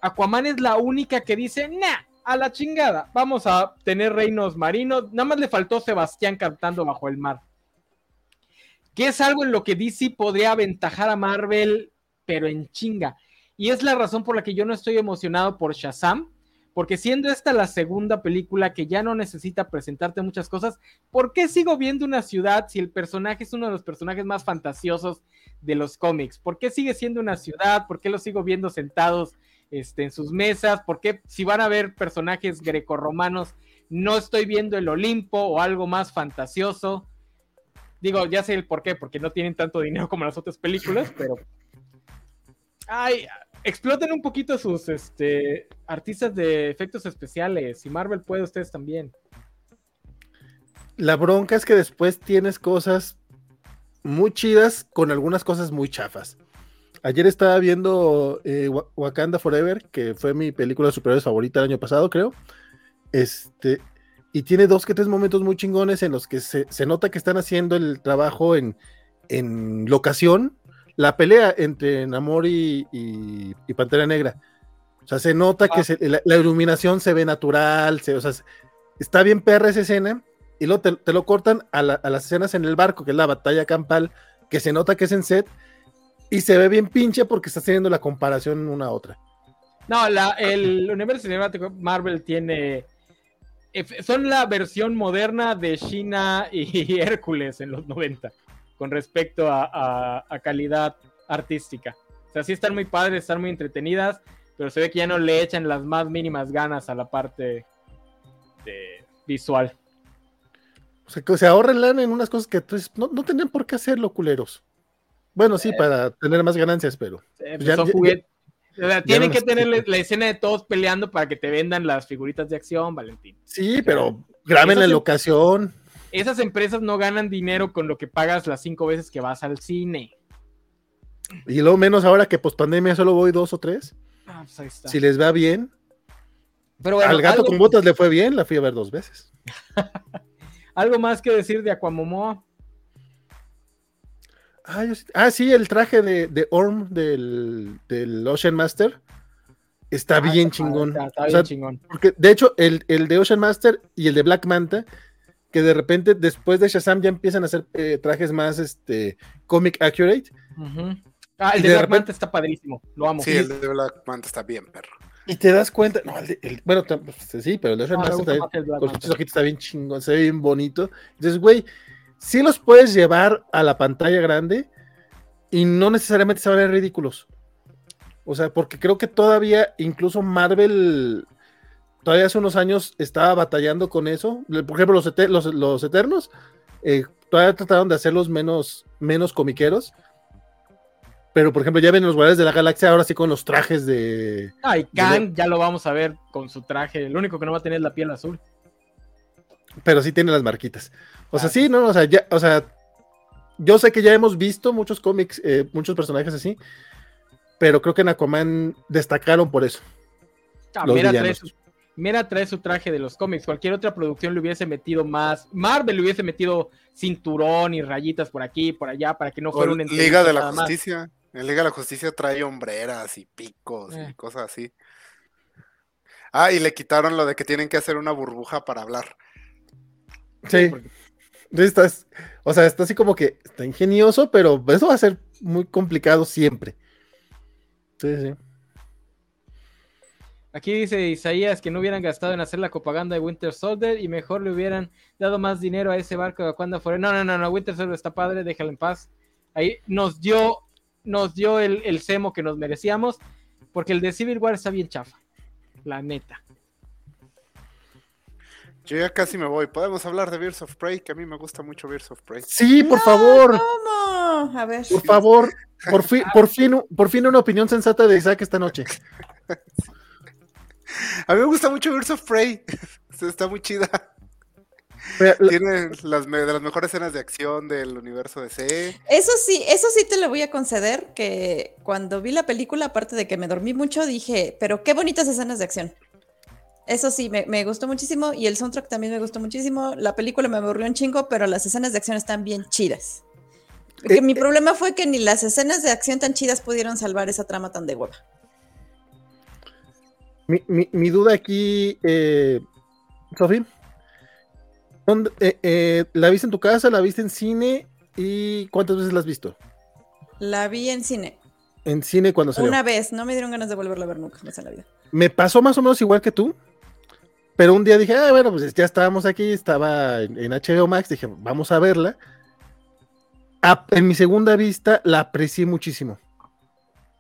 Aquaman es la única que dice, nah, a la chingada, vamos a tener reinos marinos. Nada más le faltó Sebastián cantando bajo el mar. Que es algo en lo que DC podría aventajar a Marvel, pero en chinga. Y es la razón por la que yo no estoy emocionado por Shazam, porque siendo esta la segunda película que ya no necesita presentarte muchas cosas, ¿por qué sigo viendo una ciudad si el personaje es uno de los personajes más fantasiosos de los cómics? ¿Por qué sigue siendo una ciudad? ¿Por qué lo sigo viendo sentados este, en sus mesas? ¿Por qué si van a ver personajes grecorromanos no estoy viendo el Olimpo o algo más fantasioso? Digo, ya sé el por qué, porque no tienen tanto dinero como las otras películas, pero... Ay, exploten un poquito sus este, artistas de efectos especiales. Y Marvel puede, ustedes también. La bronca es que después tienes cosas muy chidas con algunas cosas muy chafas. Ayer estaba viendo eh, Wakanda Forever, que fue mi película de superhéroes favorita el año pasado, creo. Este, y tiene dos que tres momentos muy chingones en los que se, nota que están haciendo el trabajo en, en locación la pelea entre Namor y, Pantera Negra. O sea, se nota que ah. la, iluminación se ve natural, o sea, está bien perra esa escena, y luego te, lo cortan a, las escenas en el barco, que es la batalla campal, que se nota que es en set, y se ve bien pinche porque está haciendo la comparación una a otra. No, el universo cinemático Marvel tiene. Son la versión moderna de China y (laughs) Hércules en los 90 con respecto a, calidad artística. O sea, sí están muy padres, están muy entretenidas, pero se ve que ya no le echan las más mínimas ganas a la parte visual. O sea, que se ahorren lana en unas cosas que pues, no, no tenían por qué hacerlo, culeros. Bueno, sí, eh. para tener más ganancias, pero. Pues, tienen que tener la, escena de todos peleando para que te vendan las figuritas de acción, Valentín. Sí, pero graben la locación esas empresas no ganan dinero con lo que pagas las cinco veces que vas al cine. Y luego menos ahora que post pandemia solo voy dos o tres. Ah, pues ahí está. Si les va bien. Pero Al gato con botas le fue bien, la fui a ver dos veces. (laughs) ¿Algo más que decir de Aquamomoa? Ah, ah sí, el traje de, Orm del, Ocean Master está ah, bien chingón. Está, bien chingón. Porque de hecho, el, el, de Ocean Master y el de Black Manta que de repente después de Shazam ya empiezan a hacer eh, trajes más este comic accurate. Ah, el de, Black Manta está padrísimo, lo amo. Sí, el de Black Manta está bien, perro. Y te das cuenta, no, bueno, pues, sí, pero el de Manta está, con sus ojitos está bien chingón, se ve bien bonito. Entonces, güey, sí los puedes llevar a la pantalla grande y no necesariamente se van a ver ridículos. O sea, porque creo que todavía incluso Marvel todavía hace unos años estaba batallando con eso. Por ejemplo, los, los, Eternos, eh, todavía trataron de hacerlos menos, menos comiqueros. Pero, por ejemplo, ya ven los Guardianes de la Galaxia ahora sí con los trajes de. Ay, Kang ya lo vamos a ver con su traje. Lo único que no va a tener es la piel azul. Pero sí tiene las marquitas. O sea, sí, no, o sea, ya, o sea, yo sé que ya hemos visto muchos cómics, eh, muchos personajes así, pero creo que en Aquaman destacaron por eso. Ah, mira, Mera trae su traje de los cómics. Cualquier otra producción le hubiese metido más. Marvel le hubiese metido cinturón y rayitas por aquí y por allá para que no fuera un Liga de la Justicia. En Liga de la Justicia trae hombreras y picos y eh. cosas así. Ah, y le quitaron lo de que tienen que hacer una burbuja para hablar. Sí. o sea, está así como que está ingenioso, pero eso va a ser muy complicado siempre. Sí, sí. Aquí dice Isaías que no hubieran gastado en hacer la propaganda de Winter Soldier y mejor le hubieran dado más dinero a ese barco de cuando fuera. No, no, no, no, Winter Soldier está padre, déjalo en paz. Ahí nos dio, nos dio el, el semo que nos merecíamos, porque el de Civil War está bien chafa, la neta. Yo ya casi me voy. Podemos hablar de Birds of Prey, que a mí me gusta mucho Birds of Prey. Sí, por favor. ¿Cómo? A ver. Por favor. Por fin, (laughs) por fin, por fin una opinión sensata de Isaac esta noche. A mí me gusta mucho Birds of Prey. (laughs) Está muy chida. Tiene las, de las mejores escenas de acción del universo DC. Eso sí, eso sí te lo voy a conceder, que cuando vi la película, aparte de que me dormí mucho, dije, pero qué bonitas escenas de acción. Eso sí, me, gustó muchísimo y el soundtrack también me gustó muchísimo. La película me aburrió un chingo, pero las escenas de acción están bien chidas. Eh, mi eh. problema fue que ni las escenas de acción tan chidas pudieron salvar esa trama tan de hueva. Mi, duda aquí, eh, Sofía, eh, ¿la viste en tu casa, la viste en cine y cuántas veces la has visto? La vi en cine. En cine cuando salió. Una vez, no me dieron ganas de volverla a ver nunca en la vida. Me pasó más o menos igual que tú. Pero un día dije, ah, bueno, pues ya estábamos aquí, estaba en, HBO Max, dije, vamos a verla. en mi segunda vista la aprecié muchísimo.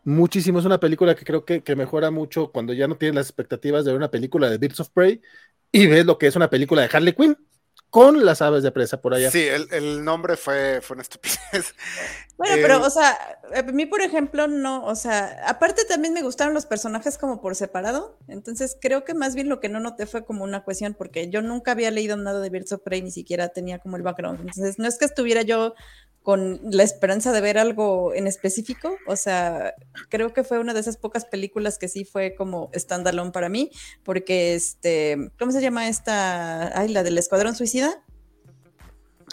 Muchísimo. Es una película que creo que, mejora mucho cuando ya no tienes las expectativas de ver una película de Birds of Prey y ves lo que es una película de Harley Quinn con las aves de presa por allá. Sí, el, nombre fue, fue una estupidez. (laughs) Bueno, pero, o sea, a mí, por ejemplo, no, o sea, aparte también me gustaron los personajes como por separado, entonces creo que más bien lo que no noté fue como una cuestión, porque yo nunca había leído nada de Birds of Prey, ni siquiera tenía como el background, entonces no es que estuviera yo con la esperanza de ver algo en específico. O sea, creo que fue una de esas pocas películas que sí fue como standalone para mí, porque este, ¿cómo se llama esta? Ay, la del Escuadrón Suicida.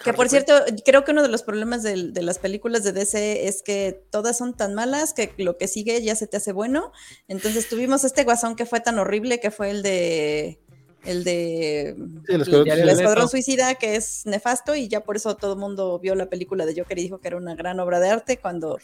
Que por cierto, creo que uno de los problemas de, de, las películas de DC es que todas son tan malas que lo que sigue ya se te hace bueno. Entonces tuvimos este guasón que fue tan horrible, que fue el de el de el, escuadrón, Suicida, que es nefasto, y ya por eso todo el mundo vio la película de Joker y dijo que era una gran obra de arte, cuando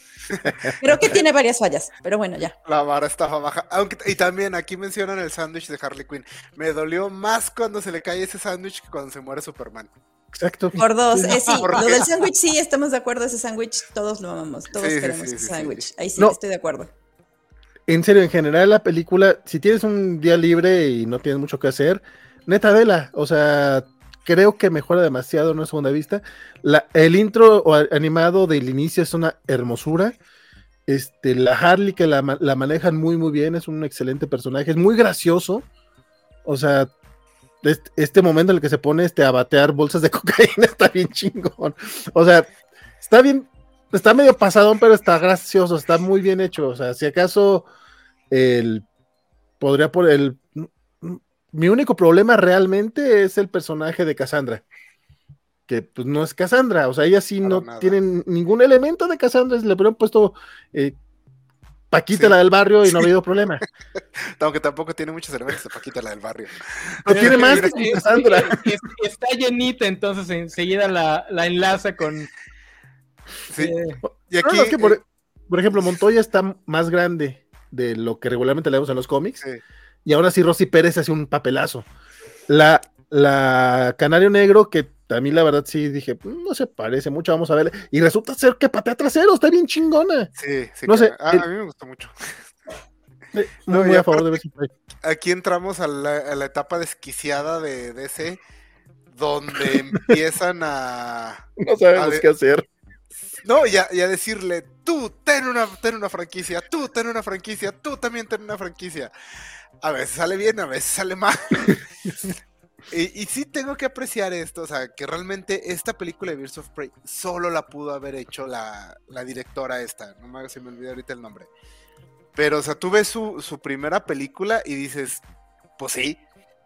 creo que tiene varias fallas, pero bueno, ya. La vara estaba baja. Aunque, y también aquí mencionan el sándwich de Harley Quinn. Me dolió más cuando se le cae ese sándwich que cuando se muere Superman. Exacto. Por dos, eh, sí, lo del sándwich sí, estamos de acuerdo, ese sándwich todos lo amamos, todos queremos ese sándwich, ahí sí estoy de acuerdo en serio, en general la película, si tienes un día libre y no tienes mucho que hacer, neta vela, o sea, creo que mejora demasiado en una segunda vista. La, el intro animado del inicio es una hermosura. Este, la Harley que la, manejan muy muy bien, es un excelente personaje, es muy gracioso. O sea, este, este, momento en el que se pone este, a batear bolsas de (laughs) cocaína está bien chingón. O sea, está bien, está medio pasadón, pero está gracioso, está muy bien hecho. O sea, si acaso el podría por el mi único problema realmente es el personaje de Cassandra. Que pues no es Cassandra, o sea, ella sí no tiene ningún elemento de Cassandra, le hubieran puesto eh, Paquita la del barrio y no ha habido problema. (laughs) Aunque tampoco tiene muchos elementos de Paquita la del barrio. No tiene más que. Está llenita, entonces enseguida la, la enlaza con Sí. y aquí, es que por, ejemplo, Montoya está más grande de lo que regularmente leemos en los cómics. Y ahora sí, Rosy Pérez hace un papelazo. La, la Canario Negro, que a mí la verdad sí dije, mm, no se parece mucho, vamos a ver. Y resulta ser que patea trasero, está bien chingona. Sí, sí. No sé, a, mí me gustó mucho. (laughs) muy, a favor de Aquí entramos a la, a la etapa desquiciada de DC, donde (laughs) empiezan a. (laughs) No sabemos qué hacer. No, y a, decirle, tú ten una, ten una franquicia, tú ten una franquicia, tú también ten una franquicia. A veces sale bien, a veces sale mal. Y, sí tengo que apreciar esto, o sea, que realmente esta película de Birds of Prey solo la pudo haber hecho la, directora esta, no me, se me olvidó ahorita el nombre. Pero, o sea, tú ves su, su primera película y dices, pues sí,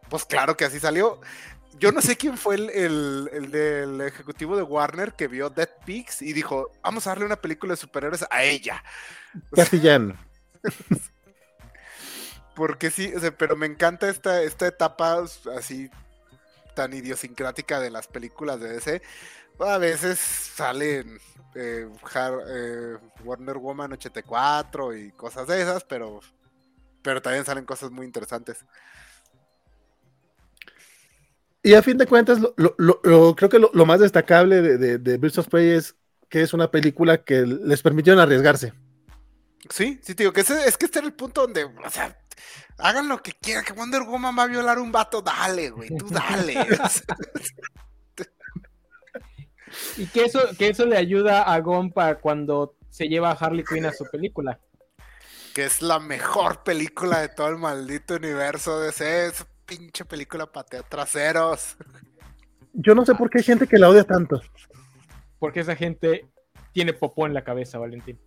pues claro que así salió yo no sé quién fue el, del ejecutivo de Warner que vio Dead Pigs y dijo, vamos a darle una película de superhéroes a ella. Castellano. (laughs) Porque sí, pero me encanta esta, esta etapa así tan idiosincrática de las películas de DC. A veces salen eh, eh, Warner Woman 84 y cosas de esas, pero, pero también salen cosas muy interesantes. Y a fin de cuentas, lo, creo que lo, más destacable de, de, de Birds of Prey es que es una película que les permitieron arriesgarse. Sí, sí, digo que es que este era el punto donde, o sea, hagan lo que quieran, que Wonder Woman va a violar un vato, dale, güey, tú dale. (laughs) y que eso, que eso le ayuda a Gompa cuando se lleva a Harley Quinn a su película. Que es la mejor película de todo el maldito universo de ese, esa pinche película patea traseros. Yo no sé por qué hay gente que la odia tanto. Porque esa gente tiene popó en la cabeza, Valentín.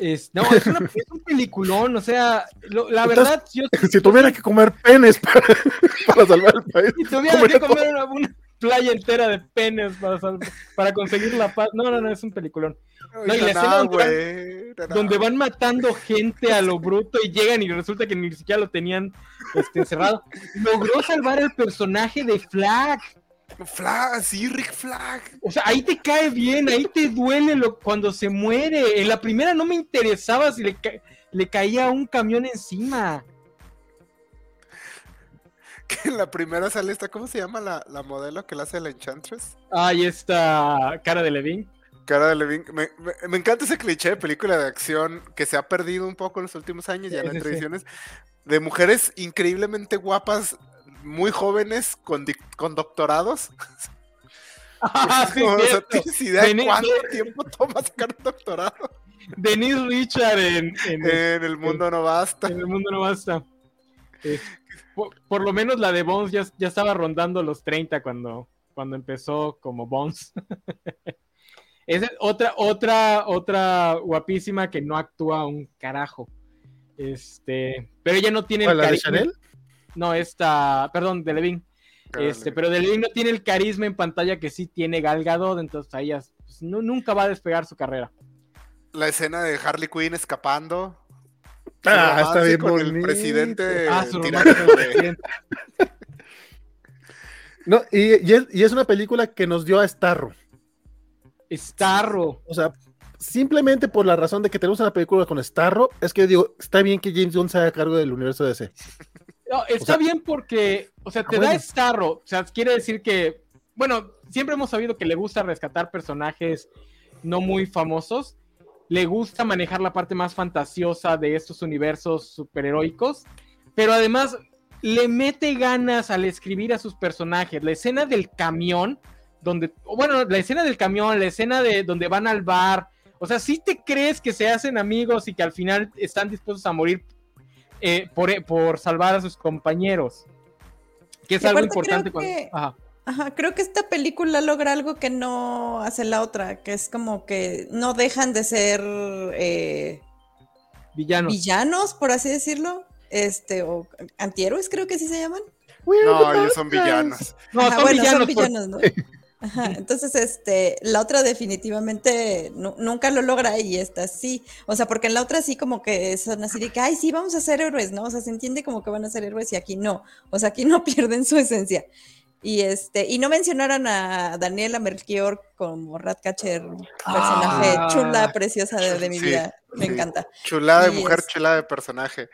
Es, no, es, un peliculón, o sea, la verdad. (laughs) si tuviera que comer penes (laughs) para, salvar el país. Si tuviera que comer una, playa entera de penes para, para conseguir la paz. No, no, no, es un peliculón. No, y la escena donde, donde, van matando gente a lo bruto y llegan y resulta que ni siquiera lo tenían este, encerrado. Logró salvar el personaje de Flag. Flag, sí, Rick Flag. O sea, ahí te cae bien, ahí te duele lo, cuando se muere. En la primera no me interesaba si le, le caía un camión encima. (laughs) Que en la primera sale esta, ¿cómo se llama la, modelo que la hace la Enchantress? Ahí está Cara de Levin. Cara de Levin. Me, encanta ese cliché de película de acción que se ha perdido un poco en los últimos años, ya no hay tradiciones, de mujeres increíblemente guapas muy jóvenes con, con doctorados. (laughs) Ah, (laughs) ¿Tienes idea de cuánto tiempo toma sacar un doctorado? Denise Richard en, El Mundo No Basta. En El Mundo No Basta. por, lo menos la de Bones ya, ya, estaba rondando los 30 cuando, cuando empezó como Bones. (laughs) es otra, otra, otra guapísima que no actúa un carajo. Este, pero ella no tiene el Chanel? No, esta, perdón, de Levin. Este, pero de Levin no tiene el carisma en pantalla que sí tiene Galgado, entonces ahí pues, no, nunca va a despegar su carrera. La escena de Harley Quinn escapando. Ah, está bien con el presidente. Ah, no, y, es, una película que nos dio a Starro. Starro. O sea, simplemente por la razón de que tenemos una película con Starro, es que yo digo, está bien que James Gunn se haga cargo del universo de DC. No, está bien porque, o sea, te da Starro. O sea, quiere decir que, bueno, siempre hemos sabido que le gusta rescatar personajes no muy famosos. Le gusta manejar la parte más fantasiosa de estos universos superheroicos. Pero además le mete ganas al escribir a sus personajes. La escena del camión, donde, bueno, la escena del camión, la escena de donde van al bar. O sea, si te crees que se hacen amigos y que al final están dispuestos a morir eh, por, salvar a sus compañeros. Que es algo importante. creo que esta película logra algo que no hace la otra, que es como que no dejan de ser eh, villanos. villanos, por así decirlo, este, o antihéroes creo que sí se llaman. No, ellos son villanos. No, son villanos, ¿no? (laughs) Ajá, entonces, este, la otra definitivamente nunca lo logra y esta sí. O sea, porque en la otra sí como que son así de que, ay, sí, vamos a ser héroes, ¿no? O sea, se entiende como que van a ser héroes y aquí no. O sea, aquí (laughs) no pierden su esencia. Y este, y no mencionaron a Daniela Melchior como Ratcatcher, personaje ah. chula, preciosa de, mi vida. Me encanta. Chulada de mujer, chulada de personaje.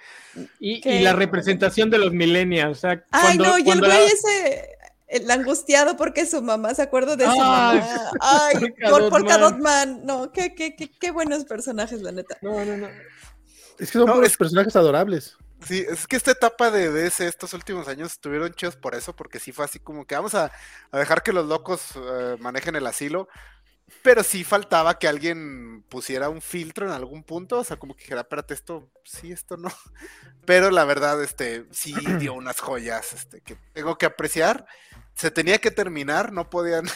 Y, la representación de los millennials. O sea, Ay, no, y el güey ese el angustiado porque su mamá se acuerda de su mamá. Ay, por Dotman. No, qué, qué, qué, qué, buenos personajes, la neta. No, no, no. Es que son personajes adorables. Sí, es que esta etapa de DS estos últimos años estuvieron chidos por eso, porque sí fue así como que vamos a, dejar que los locos eh, manejen el asilo, pero sí faltaba que alguien pusiera un filtro en algún punto, o sea, como que dijera, espérate, esto sí, esto no. Pero la verdad, este, sí dio unas joyas, este, que tengo que apreciar se tenía que terminar, no podían. (laughs)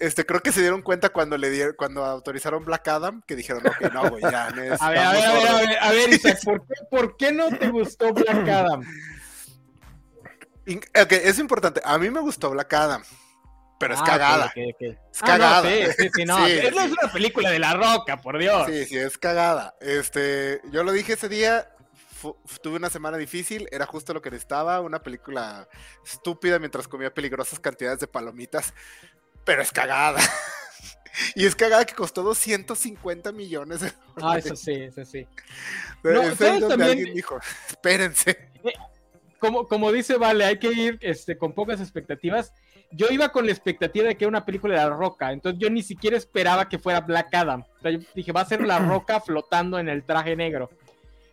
Este, creo que se dieron cuenta cuando le dieron, cuando autorizaron Black Adam, que dijeron, ok, no, güey, ya. (laughs) a ver, a ver, a ver, a ver, Isaac, ¿por qué, no te gustó Black Adam? (laughs) Ok, es importante. A mí me gustó Black Adam, pero es ah, cagada. Es ah, cagada. no, sí, sí, sí, no. es una película de la roca, por Dios. Sí, sí, es cagada. Este, yo lo dije ese día, tuve una semana difícil, era justo lo que necesitaba, una película estúpida mientras comía peligrosas cantidades de palomitas, pero es cagada. (laughs) y es cagada que costó 250 millones. De ah, eso sí, eso sí. alguien dijo, espérense. Eh, como, como dice Vale, hay que ir este, con pocas expectativas. Yo iba con la expectativa de que era una película de la roca, entonces yo ni siquiera esperaba que fuera Black Adam. yo dije, va a ser la (clears throat) roca flotando en el traje negro.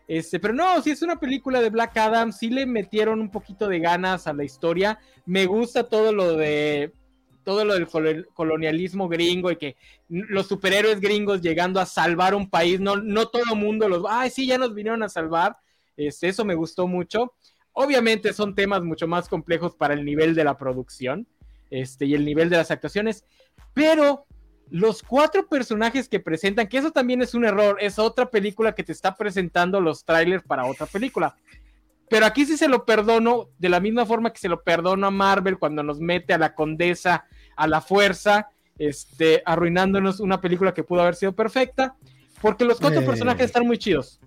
Este, pero no, si es una película de Black Adam, sí le metieron un poquito de ganas a la historia. Me gusta todo lo de todo lo del colonialismo gringo y que los superhéroes gringos llegando a salvar un país, no, no todo mundo los, ay, sí, ya nos vinieron a salvar. Este, eso me gustó mucho. Obviamente son temas mucho más complejos para el nivel de la producción este, y el nivel de las actuaciones, pero los cuatro personajes que presentan, que eso también es un error, es otra película que te está presentando los trailers para otra película. Pero aquí sí se lo perdono, de la misma forma que se lo perdono a Marvel cuando nos mete a la condesa a la fuerza, este, arruinándonos una película que pudo haber sido perfecta, porque los cuatro eh. personajes están muy chidos.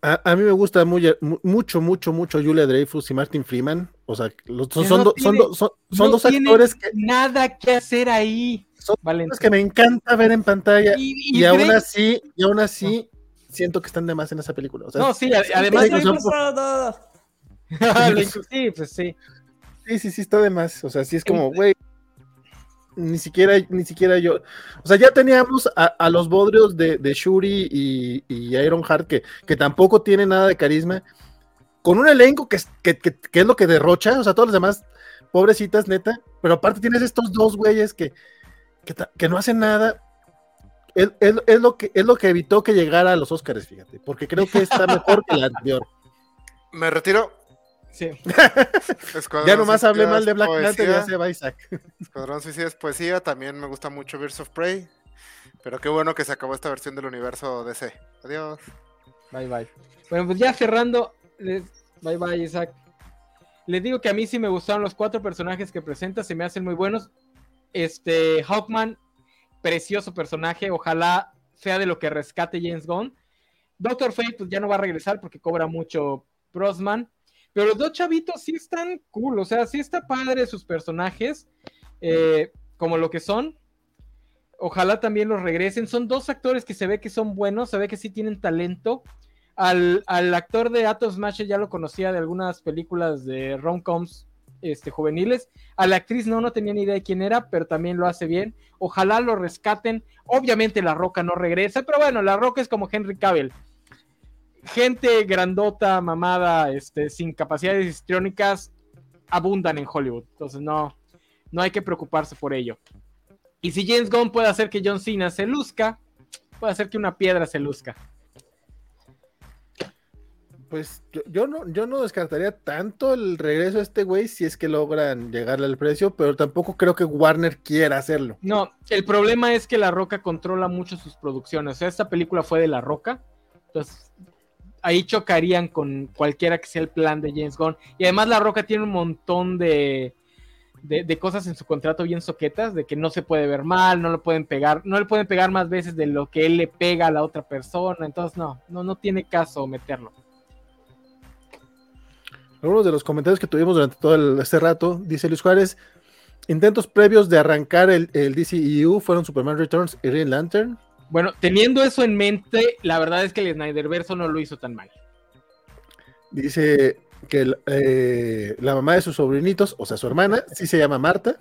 A, mí me gusta mucho, mucho, mucho Julia Dreyfus y Martin Freeman. O sea, son, son, son, dos actores que. Nada que hacer ahí. Son que me encanta ver en pantalla. Y, aún así, y aún así, siento que están de más en esa película. no, sí, además. (laughs) (laughs) sí, pues sí. Sí, sí, sí, está de más. O sea, sí es como, güey, ni siquiera, ni siquiera yo. O sea, ya teníamos a, los bodrios de, Shuri y, y, Iron Heart que, que tampoco tienen nada de carisma. Con un elenco que, que, que, es lo que derrocha, o sea, todos los demás, pobrecitas, neta. Pero aparte tienes estos dos güeyes que, que, no hacen nada. Es, es, lo que, es lo que evitó que llegara a los Oscars, fíjate, porque creo que está mejor que la anterior. (laughs) Me retiro, Sí. (laughs) ya nomás hablé mal de Black Panther y ya se va Isaac. (laughs) Escuadrón Suicida es poesía, también me gusta mucho Birds of Prey. Pero qué bueno que se acabó esta versión del universo DC. Adiós. Bye bye. Bueno, pues ya cerrando. Bye bye, Isaac. Les digo que a mí sí me gustaron los cuatro personajes que presenta, se me hacen muy buenos. Este, Hawkman, precioso personaje, ojalá sea de lo que rescate James Gunn. Doctor Fate, pues ya no va a regresar porque cobra mucho Brosman. Pero los dos chavitos sí están cool, o sea, sí está padre sus personajes, eh, como lo que son. Ojalá también los regresen. Son dos actores que se ve que son buenos, se ve que sí tienen talento. Al, actor de Atos Smasher ya lo conocía de algunas películas de rom-coms este, juveniles. A la actriz no, no tenía ni idea de quién era, pero también lo hace bien. Ojalá lo rescaten. Obviamente La Roca no regresa, pero bueno, La Roca es como Henry Cavill gente grandota, mamada, este, sin capacidades histriónicas, abundan en Hollywood. Entonces no, no hay que preocuparse por ello. Y si James Gunn puede hacer que John Cena se luzca, puede hacer que una piedra se luzca. Pues yo, no, yo no descartaría tanto el regreso de este güey si es que logran llegarle al precio, pero tampoco creo que Warner quiera hacerlo. No, el problema es que La Roca controla mucho sus producciones. O sea, esta película fue de La Roca. Entonces, ahí chocarían con cualquiera que sea el plan de James Gunn. Y además La Roca tiene un montón de, de, cosas en su contrato bien soquetas, de que no se puede ver mal, no lo pueden pegar, no le pueden pegar más veces de lo que él le pega a la otra persona. Entonces no, no, no tiene caso meterlo. Algunos de los comentarios que tuvimos durante todo este rato, dice Luis Juárez, intentos previos de arrancar el, el DCEU fueron Superman Returns y Green Lantern. Bueno, teniendo eso en mente, la verdad es que el Snyderverso no lo hizo tan mal. Dice que eh, la mamá de sus sobrinitos, o sea, su hermana, sí se llama Marta.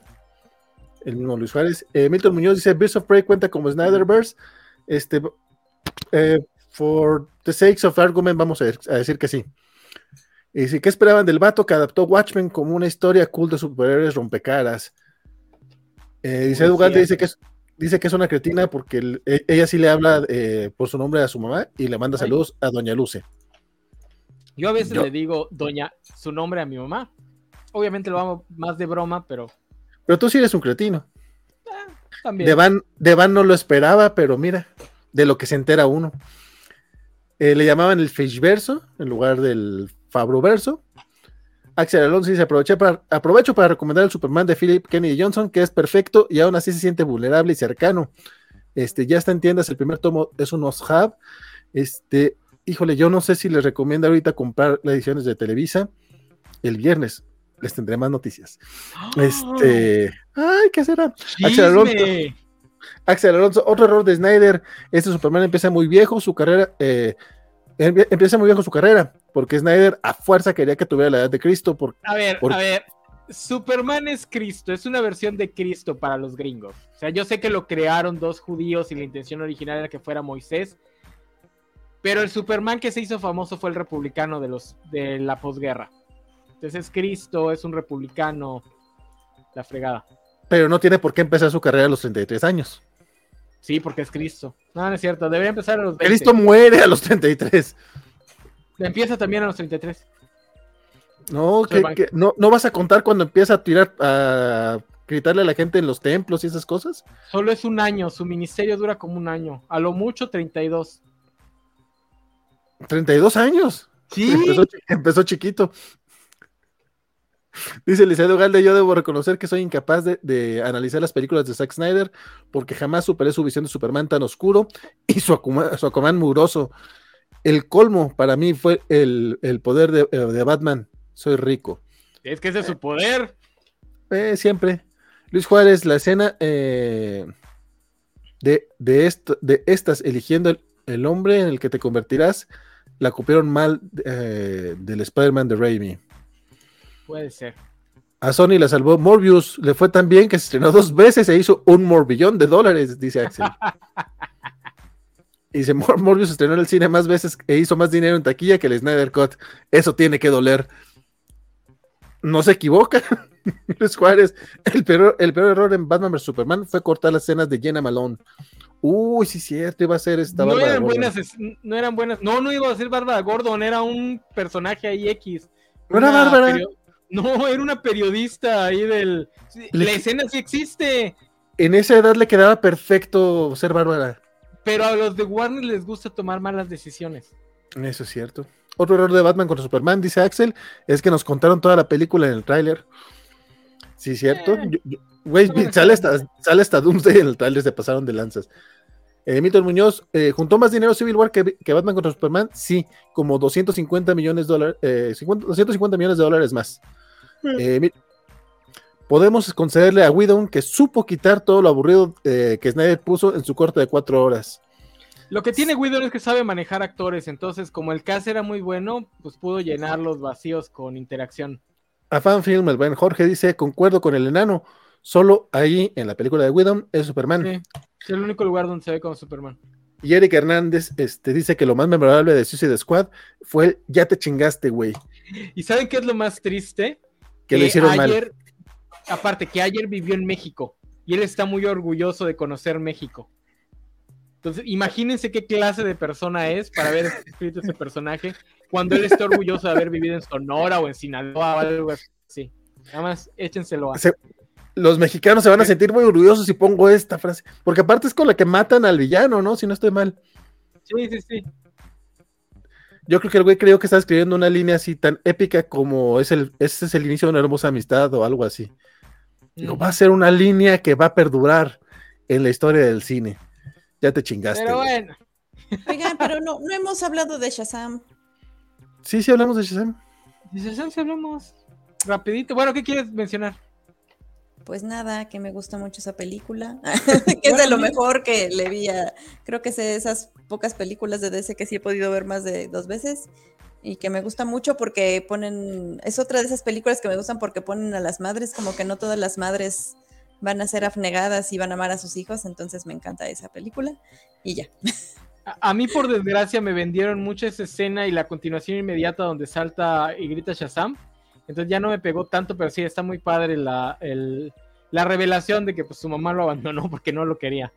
El mismo Luis Juárez. Eh, Milton Muñoz dice: Beast of Prey cuenta como Snyderverse. Este, eh, for the sakes of argument, vamos a, decir que sí. Y dice: ¿Qué esperaban del vato que adaptó Watchmen como una historia cool de superhéroes rompecaras? dice Dugal, dice que es dice que es una cretina porque e, ella sí le habla eh, por su nombre a su mamá y le manda saludos a Doña Luce. Yo a veces le digo Doña su nombre a mi mamá. Obviamente lo hago más de broma, pero. Pero tú sí eres un cretino. Ah, también. De Van, no lo esperaba, pero mira, de lo que se entera uno. Eh, le llamaban el verso en lugar del Fabroverso. Axel Alonso dice, aproveché para, aprovecho para recomendar el Superman de Philip Kennedy Johnson, que es perfecto y aún así se siente vulnerable y cercano. Este, ya está en tiendas, el primer tomo es un must-have. Este, híjole, yo no sé si les recomiendo ahorita comprar las ediciones de Televisa. El viernes les tendré más noticias. Este, ay, ¿qué será? Axel Alonso, Axel Alonso, otro error de Snyder. Este Superman empieza muy viejo, su carrera, eh, empieza muy viejo su carrera porque Snyder a fuerza quería que tuviera la edad de Cristo. Por, a ver, a ver, Superman es Cristo, es una versión de Cristo para los gringos. O sea, yo sé que lo crearon dos judíos y la intención original era que fuera Moisés, Pero el Superman que se hizo famoso fue el republicano de los de la posguerra. Entonces es Cristo, es un republicano, la fregada. Pero no tiene por qué empezar su carrera a los 33 años. Sí, porque es Cristo. No, no es cierto, debería empezar a los 20. Cristo muere a los 33. Empieza también a los 33. No, que, no, no vas a contar cuando empieza a tirar, a gritarle a la gente en los templos y esas cosas. Solo es un año, su ministerio dura como un año, a lo mucho 32. 32 años. Sí. Empezó, chiquito. (laughs) Dice Liceo Galde, yo debo reconocer que soy incapaz de, analizar las películas de Zack Snyder porque jamás superé su visión de Superman tan oscuro y su, Aquaman, muroso. El colmo para mí fue el, poder de, eh, de, Batman. Soy rico. Es que ese es su poder. Eh, siempre. Luis Juárez, la escena eh, de, de, esto, de estas eligiendo el, hombre en el que te convertirás, la copiaron mal eh, del Spider-Man de Raimi. Puede ser. A Sony la salvó Morbius, le fue tan bien que se estrenó dos veces e hizo un morbillón de dólares, dice Axel. (laughs) y dice, Morbius estrenó en el cine más veces e hizo más dinero en taquilla que el Snyder Cut. Eso tiene que doler. No se equivoca. (laughs) Luis Juárez, el peor, el peor error en Batman vs Superman fue cortar las escenas de Jenna Malone. Uy, sí, cierto, iba a ser esta no eran buenas, no eran buenas, no, no iba a ser Bárbara Gordon, era un personaje ahí X. ¿No era Bárbara? No, era una periodista ahí del. La escena sí existe. En esa edad le quedaba perfecto ser Bárbara. Pero a los de Warner les gusta tomar malas decisiones. Eso es cierto. Otro error de Batman contra Superman, dice Axel, es que nos contaron toda la película en el tráiler. Sí, cierto. Eh. Güey, sale, hasta, sale hasta Doomsday en el trailer, se pasaron de lanzas. Eh, Milton Muñoz, eh, ¿juntó más dinero Civil War que, Batman contra Superman? Sí, como 250 millones de dólares, eh, 250 millones de dólares más. Eh, podemos concederle a Widow que supo quitar todo lo aburrido que Snyder puso en su corte de cuatro horas. Lo que tiene Widow es que sabe manejar actores, entonces como el cast era muy bueno, pues pudo llenar los vacíos con interacción. A fanfilm, el buen Jorge dice, concuerdo con el enano, solo ahí en la película de Widow es Superman. Sí, es el único lugar donde se ve como Superman. Y Eric Hernández este, dice que lo más memorable de Suicide Squad fue el ya te chingaste, güey. ¿Y saben qué es lo más triste? Que, lo hicieron ayer, mal. Aparte, que ayer vivió en México y él está muy orgulloso de conocer México. Entonces, imagínense qué clase de persona es para haber escrito ese personaje cuando él esté orgulloso de haber vivido en Sonora o en Sinaloa o algo así. Nada más échenselo a. los mexicanos se van a sentir muy orgullosos si pongo esta frase, porque aparte es con la que matan al villano, ¿no? Si no estoy mal. Sí, sí, sí. Yo creo que el güey creo que está escribiendo una línea así tan épica como es el, ese es el inicio de una hermosa amistad o algo así. Digo, va a ser una línea que va a perdurar en la historia del cine. Ya te chingaste. Pero bueno. Oigan, pero no, no hemos hablado de Shazam. Sí, sí hablamos de Shazam. De Shazam sí hablamos. Rapidito. Bueno, ¿qué quieres mencionar? Pues nada, que me gusta mucho esa película, (laughs) que es de lo mejor que le vi a, creo que es de esas pocas películas de DC que sí he podido ver más de dos veces y que me gusta mucho porque ponen, es otra de esas películas que me gustan porque ponen a las madres, como que no todas las madres van a ser afnegadas y van a amar a sus hijos, entonces me encanta esa película y ya. A, mí, por desgracia, me vendieron mucho esa escena y la continuación inmediata donde salta y grita Shazam. Entonces ya no me pegó tanto, pero sí está muy padre la, la revelación de que pues, su mamá lo abandonó porque no lo quería.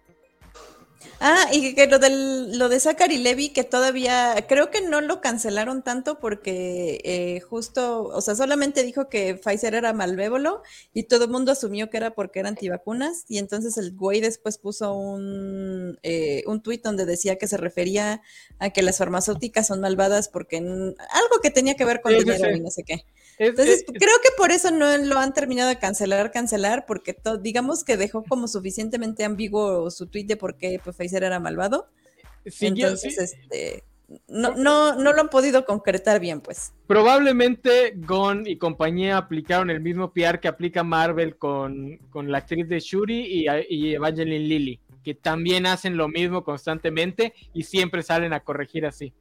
Ah, y que lo, del, lo de Zachary Levy, que todavía creo que no lo cancelaron tanto porque eh, justo, o sea, solamente dijo que Pfizer era malvévolo y todo el mundo asumió que era porque era antivacunas y entonces el güey después puso un, eh, un tuit donde decía que se refería a que las farmacéuticas son malvadas porque algo que tenía que ver con dinero y no sé qué. Entonces, creo que por eso no lo han terminado de cancelar, cancelar, porque digamos que dejó como suficientemente ambiguo su tweet de por qué pues, Pfizer era malvado. Entonces, este, no, no, no lo han podido concretar bien, pues. Probablemente Gon y compañía aplicaron el mismo PR que aplica Marvel con, la actriz de Shuri y, y Evangeline Lilly, que también hacen lo mismo constantemente y siempre salen a corregir así.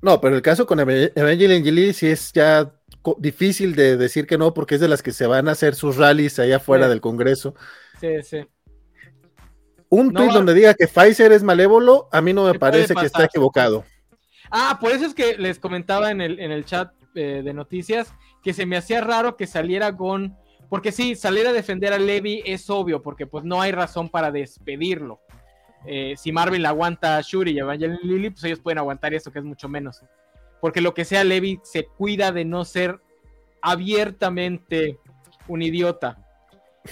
No, pero el caso con Evangeline Lilly sí es ya difícil de decir que no, porque es de las que se van a hacer sus rallies allá afuera del Congreso. Sí, sí. un tweet donde diga que Pfizer es malévolo, a mí no me parece que está equivocado. Ah, por eso es que les comentaba en el, en el chat eh, de noticias que se me hacía raro que saliera Gon, porque sí, salir a defender a Levi es obvio, porque pues no hay razón para despedirlo. Eh, si Marvel aguanta a Shuri y Evangeline Lily, pues ellos pueden aguantar eso, que es mucho menos. Porque lo que sea, Levi se cuida de no ser abiertamente un idiota.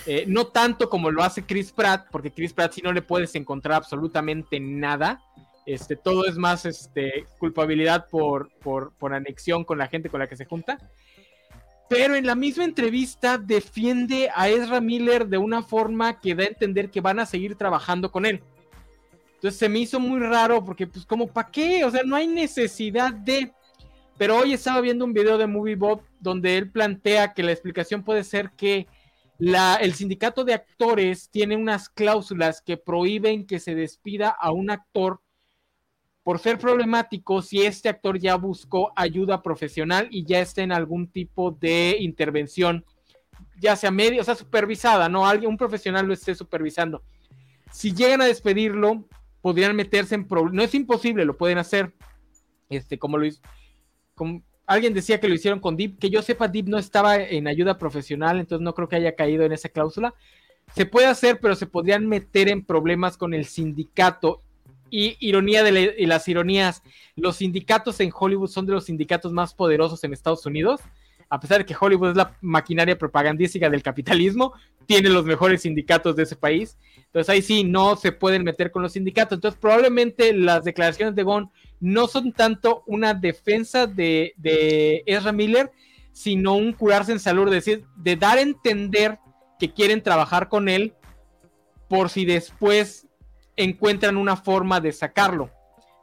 Eh, no tanto como lo hace Chris Pratt, porque Chris Pratt si no le puedes encontrar absolutamente nada. Este, todo es más este, culpabilidad por, por, por anexión con la gente con la que se junta. Pero en la misma entrevista defiende a Ezra Miller de una forma que da a entender que van a seguir trabajando con él. Entonces se me hizo muy raro porque pues como para qué, o sea, no hay necesidad de... Pero hoy estaba viendo un video de Movie Bob donde él plantea que la explicación puede ser que la, el sindicato de actores tiene unas cláusulas que prohíben que se despida a un actor por ser problemático si este actor ya buscó ayuda profesional y ya está en algún tipo de intervención, ya sea medio, o sea, supervisada, ¿no? Alguien, un profesional lo esté supervisando. Si llegan a despedirlo, podrían meterse en problemas. No es imposible, lo pueden hacer. Este, como lo. Como, alguien decía que lo hicieron con Deep, que yo sepa, Deep no estaba en ayuda profesional, entonces no creo que haya caído en esa cláusula. Se puede hacer, pero se podrían meter en problemas con el sindicato y ironía de las ironías, los sindicatos en Hollywood son de los sindicatos más poderosos en Estados Unidos. A pesar de que Hollywood es la maquinaria propagandística del capitalismo, tiene los mejores sindicatos de ese país. Entonces ahí sí no se pueden meter con los sindicatos. Entonces probablemente las declaraciones de Gon no son tanto una defensa de, Ezra Miller, sino un curarse en salud, de, decir, de dar a entender que quieren trabajar con él por si después encuentran una forma de sacarlo.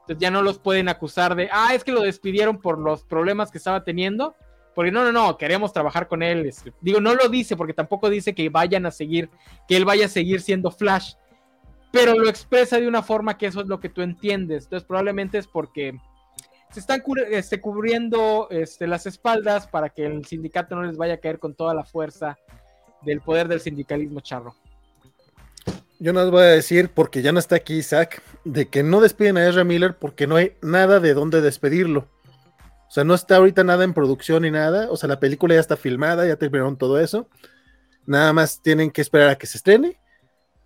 Entonces ya no los pueden acusar de, ah, es que lo despidieron por los problemas que estaba teniendo. Porque no, no, no, queremos trabajar con él. Este, digo, no lo dice porque tampoco dice que vayan a seguir, que él vaya a seguir siendo Flash. Pero lo expresa de una forma que eso es lo que tú entiendes. Entonces probablemente es porque se están este, cubriendo este, las espaldas para que el sindicato no les vaya a caer con toda la fuerza del poder del sindicalismo charro. Yo no les voy a decir, porque ya no está aquí Isaac, de que no despiden a Ezra Miller porque no hay nada de dónde despedirlo. O sea, no está ahorita nada en producción ni nada. O sea, la película ya está filmada, ya terminaron todo eso. Nada más tienen que esperar a que se estrene.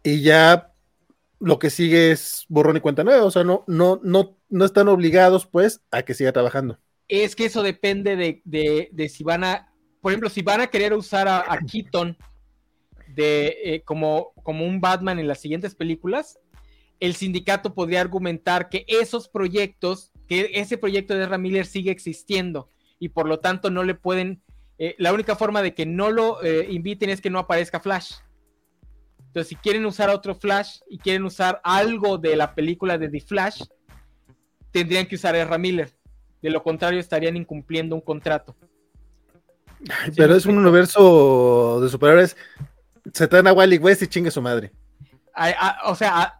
Y ya lo que sigue es borrón y cuenta nueva. O sea, no, no, no, no están obligados, pues, a que siga trabajando. Es que eso depende de, si van a, por ejemplo, si van a querer usar a, a Keaton de eh, como, como un Batman en las siguientes películas, el sindicato podría argumentar que esos proyectos, que ese proyecto de Ramiller sigue existiendo y por lo tanto no le pueden, eh, la única forma de que no lo eh, inviten es que no aparezca Flash. Entonces, si quieren usar otro Flash y quieren usar algo de la película de The Flash, tendrían que usar a Ramiller. De lo contrario, estarían incumpliendo un contrato. pero es un universo de superhéroes se traen a Wally West y chingue su madre. o sea,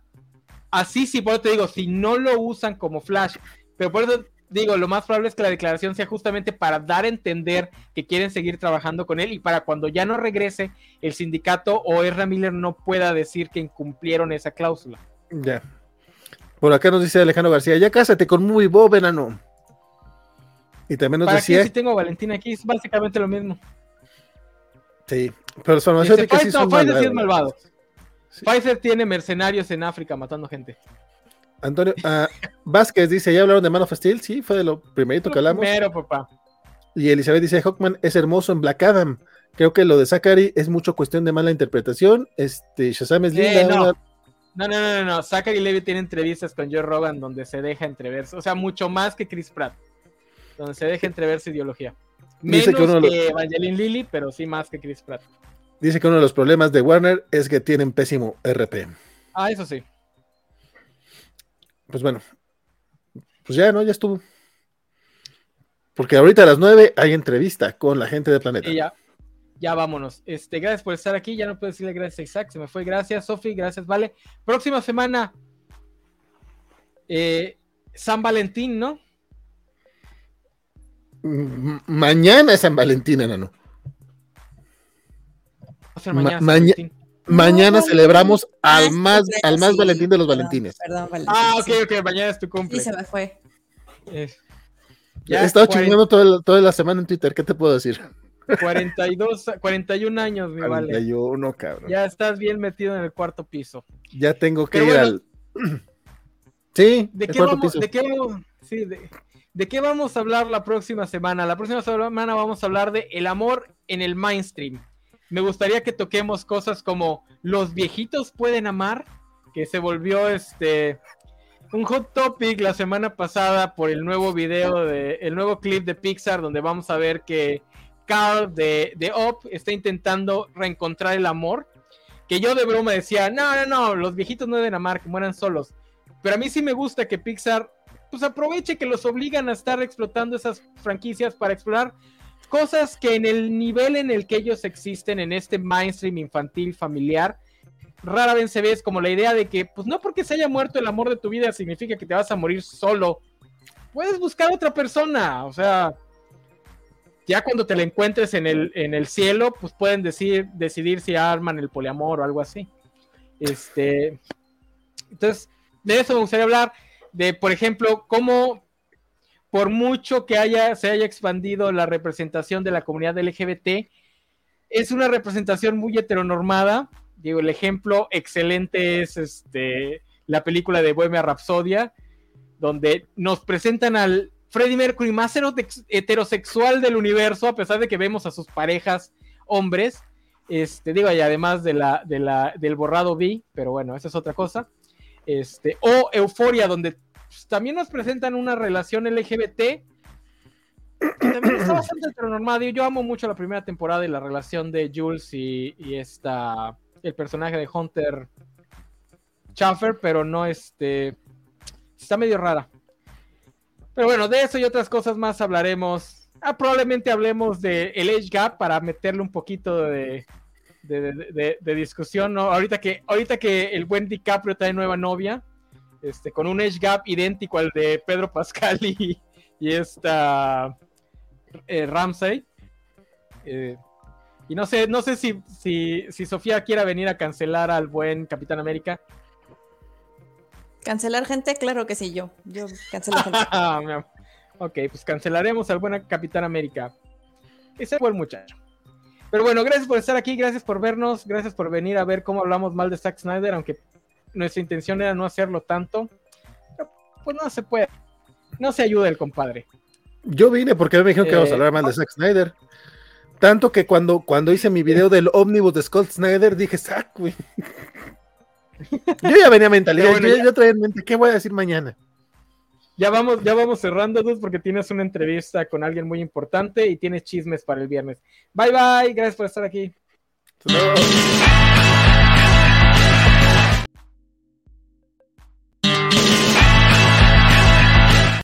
así sí, por eso te digo, si no lo usan como Flash, pero por eso digo, lo más probable es que la declaración sea justamente para dar a entender que quieren seguir trabajando con él y para cuando ya no regrese, el sindicato o Erra Miller no pueda decir que incumplieron esa cláusula. Ya. Por acá nos dice Alejandro García, ya cásate con Muy Bob, enano. Y también nos decía. si tengo a Valentina aquí, es básicamente lo mismo. Sí, pero las farmacéuticas sí son Pfizer sí es malvado. Pfizer tiene mercenarios en África matando gente. Antonio uh, Vázquez dice, ¿ya hablaron de Man of Steel? Sí, fue de lo primerito que hablamos. Primero, papá. Y Elizabeth dice, Hawkman es hermoso en Black Adam. Creo que lo de Zachary es mucho cuestión de mala interpretación. Este, Shazam es linda. Eh, no. no. no, no, no, Zachary Levy tiene entrevistas con Joe Rogan donde se deja entrever, o sea, mucho más que Chris Pratt, donde se deja entrever su ideología. Menos que, uno que Evangeline Lilly, pero sí más que Chris Pratt. Dice que uno de los problemas de Warner es que tienen pésimo RP. Ah, eso sí. Pues bueno. Pues ya, ¿no? Ya estuvo. Porque ahorita a las 9 hay entrevista con la gente de Planeta. ya, ya vámonos. Este, gracias por estar aquí. Ya no puedo decirle gracias a Isaac. Se me fue. Gracias, Sofi. Gracias, Vale. Próxima semana. Eh, San Valentín, ¿no? mañana es San Valentín, enano. Va a ser mañana. Celebramos al más, al más Valentín de los Valentines. Perdón, Ah, ok, ok, mañana es tu cumple. Sí, se me fue. Eh, ya He estado chingando toda, la semana en Twitter, ¿qué te puedo decir? 42, 41 años, mi 41, vale. cabrón. Ya estás bien metido en el cuarto piso. Ya tengo que ir al. (clears throat) Sí, ¿de qué, vamos, ¿de, qué vamos, sí de, ¿de, qué vamos, a hablar la próxima semana? La próxima semana vamos a hablar de el amor en el mainstream. Me gustaría que toquemos cosas como los viejitos pueden amar, que se volvió este un hot topic la semana pasada por el nuevo video de el nuevo clip de Pixar donde vamos a ver que Carl de, de Up está intentando reencontrar el amor. Que yo de broma decía, no, no, no, los viejitos no deben amar, que mueran solos. Pero a mí sí me gusta que Pixar pues aproveche que los obligan a estar explotando esas franquicias para explorar cosas que en el nivel en el que ellos existen, en este mainstream infantil familiar, rara vez se ve es como la idea de que, pues no porque se haya muerto el amor de tu vida significa que te vas a morir solo. Puedes buscar otra persona, o sea, ya cuando te la encuentres en el, en el cielo, pues pueden decir, decidir si arman el poliamor o algo así. Este, entonces, de eso me gustaría hablar, de, por ejemplo, cómo por mucho que haya, se haya expandido la representación de la comunidad LGBT, es una representación muy heteronormada. Digo, el ejemplo excelente es este, la película de Bohemia Rhapsodia, donde nos presentan al Freddie Mercury más heterosexual del universo, a pesar de que vemos a sus parejas hombres. Este, digo, y además de la, del borrado B, pero bueno, esa es otra cosa. Este, o Euforia, donde pues, también nos presentan una relación LGBT. Está bastante heteronormado. Yo amo mucho la primera temporada y la relación de Jules y, esta, el personaje de Hunter Schaffer, pero no este. Está medio rara. Pero bueno, de eso y otras cosas más hablaremos. Ah, probablemente hablemos de el Age Gap para meterle un poquito de, de, discusión, ¿no? Ahorita que, ahorita que el buen DiCaprio trae nueva novia, este, con un Age Gap idéntico al de Pedro Pascal y, y esta eh, Ramsey. Eh, y no sé, no sé si, si, si Sofía quiera venir a cancelar al buen Capitán América. ¿Cancelar gente? Claro que sí, yo. Yo cancelo gente. (laughs) ok, pues cancelaremos al buen Capitán América. Ese fue el muchacho. Pero bueno, gracias por estar aquí, gracias por vernos, gracias por venir a ver cómo hablamos mal de Zack Snyder, aunque nuestra intención era no hacerlo tanto. pues no se puede. No se ayuda el compadre. Yo vine porque me dijeron que vamos a hablar mal de eh, Zack Snyder. Tanto que cuando, cuando hice mi video del ómnibus de Scott Snyder, dije, Zack, güey. (laughs) Yo ya venía mentalidad, yo, traía en mente, ¿qué voy a decir mañana? Ya vamos, ya vamos cerrando, Luz, porque tienes una entrevista con alguien muy importante y tienes chismes para el viernes. Bye bye, gracias por estar aquí.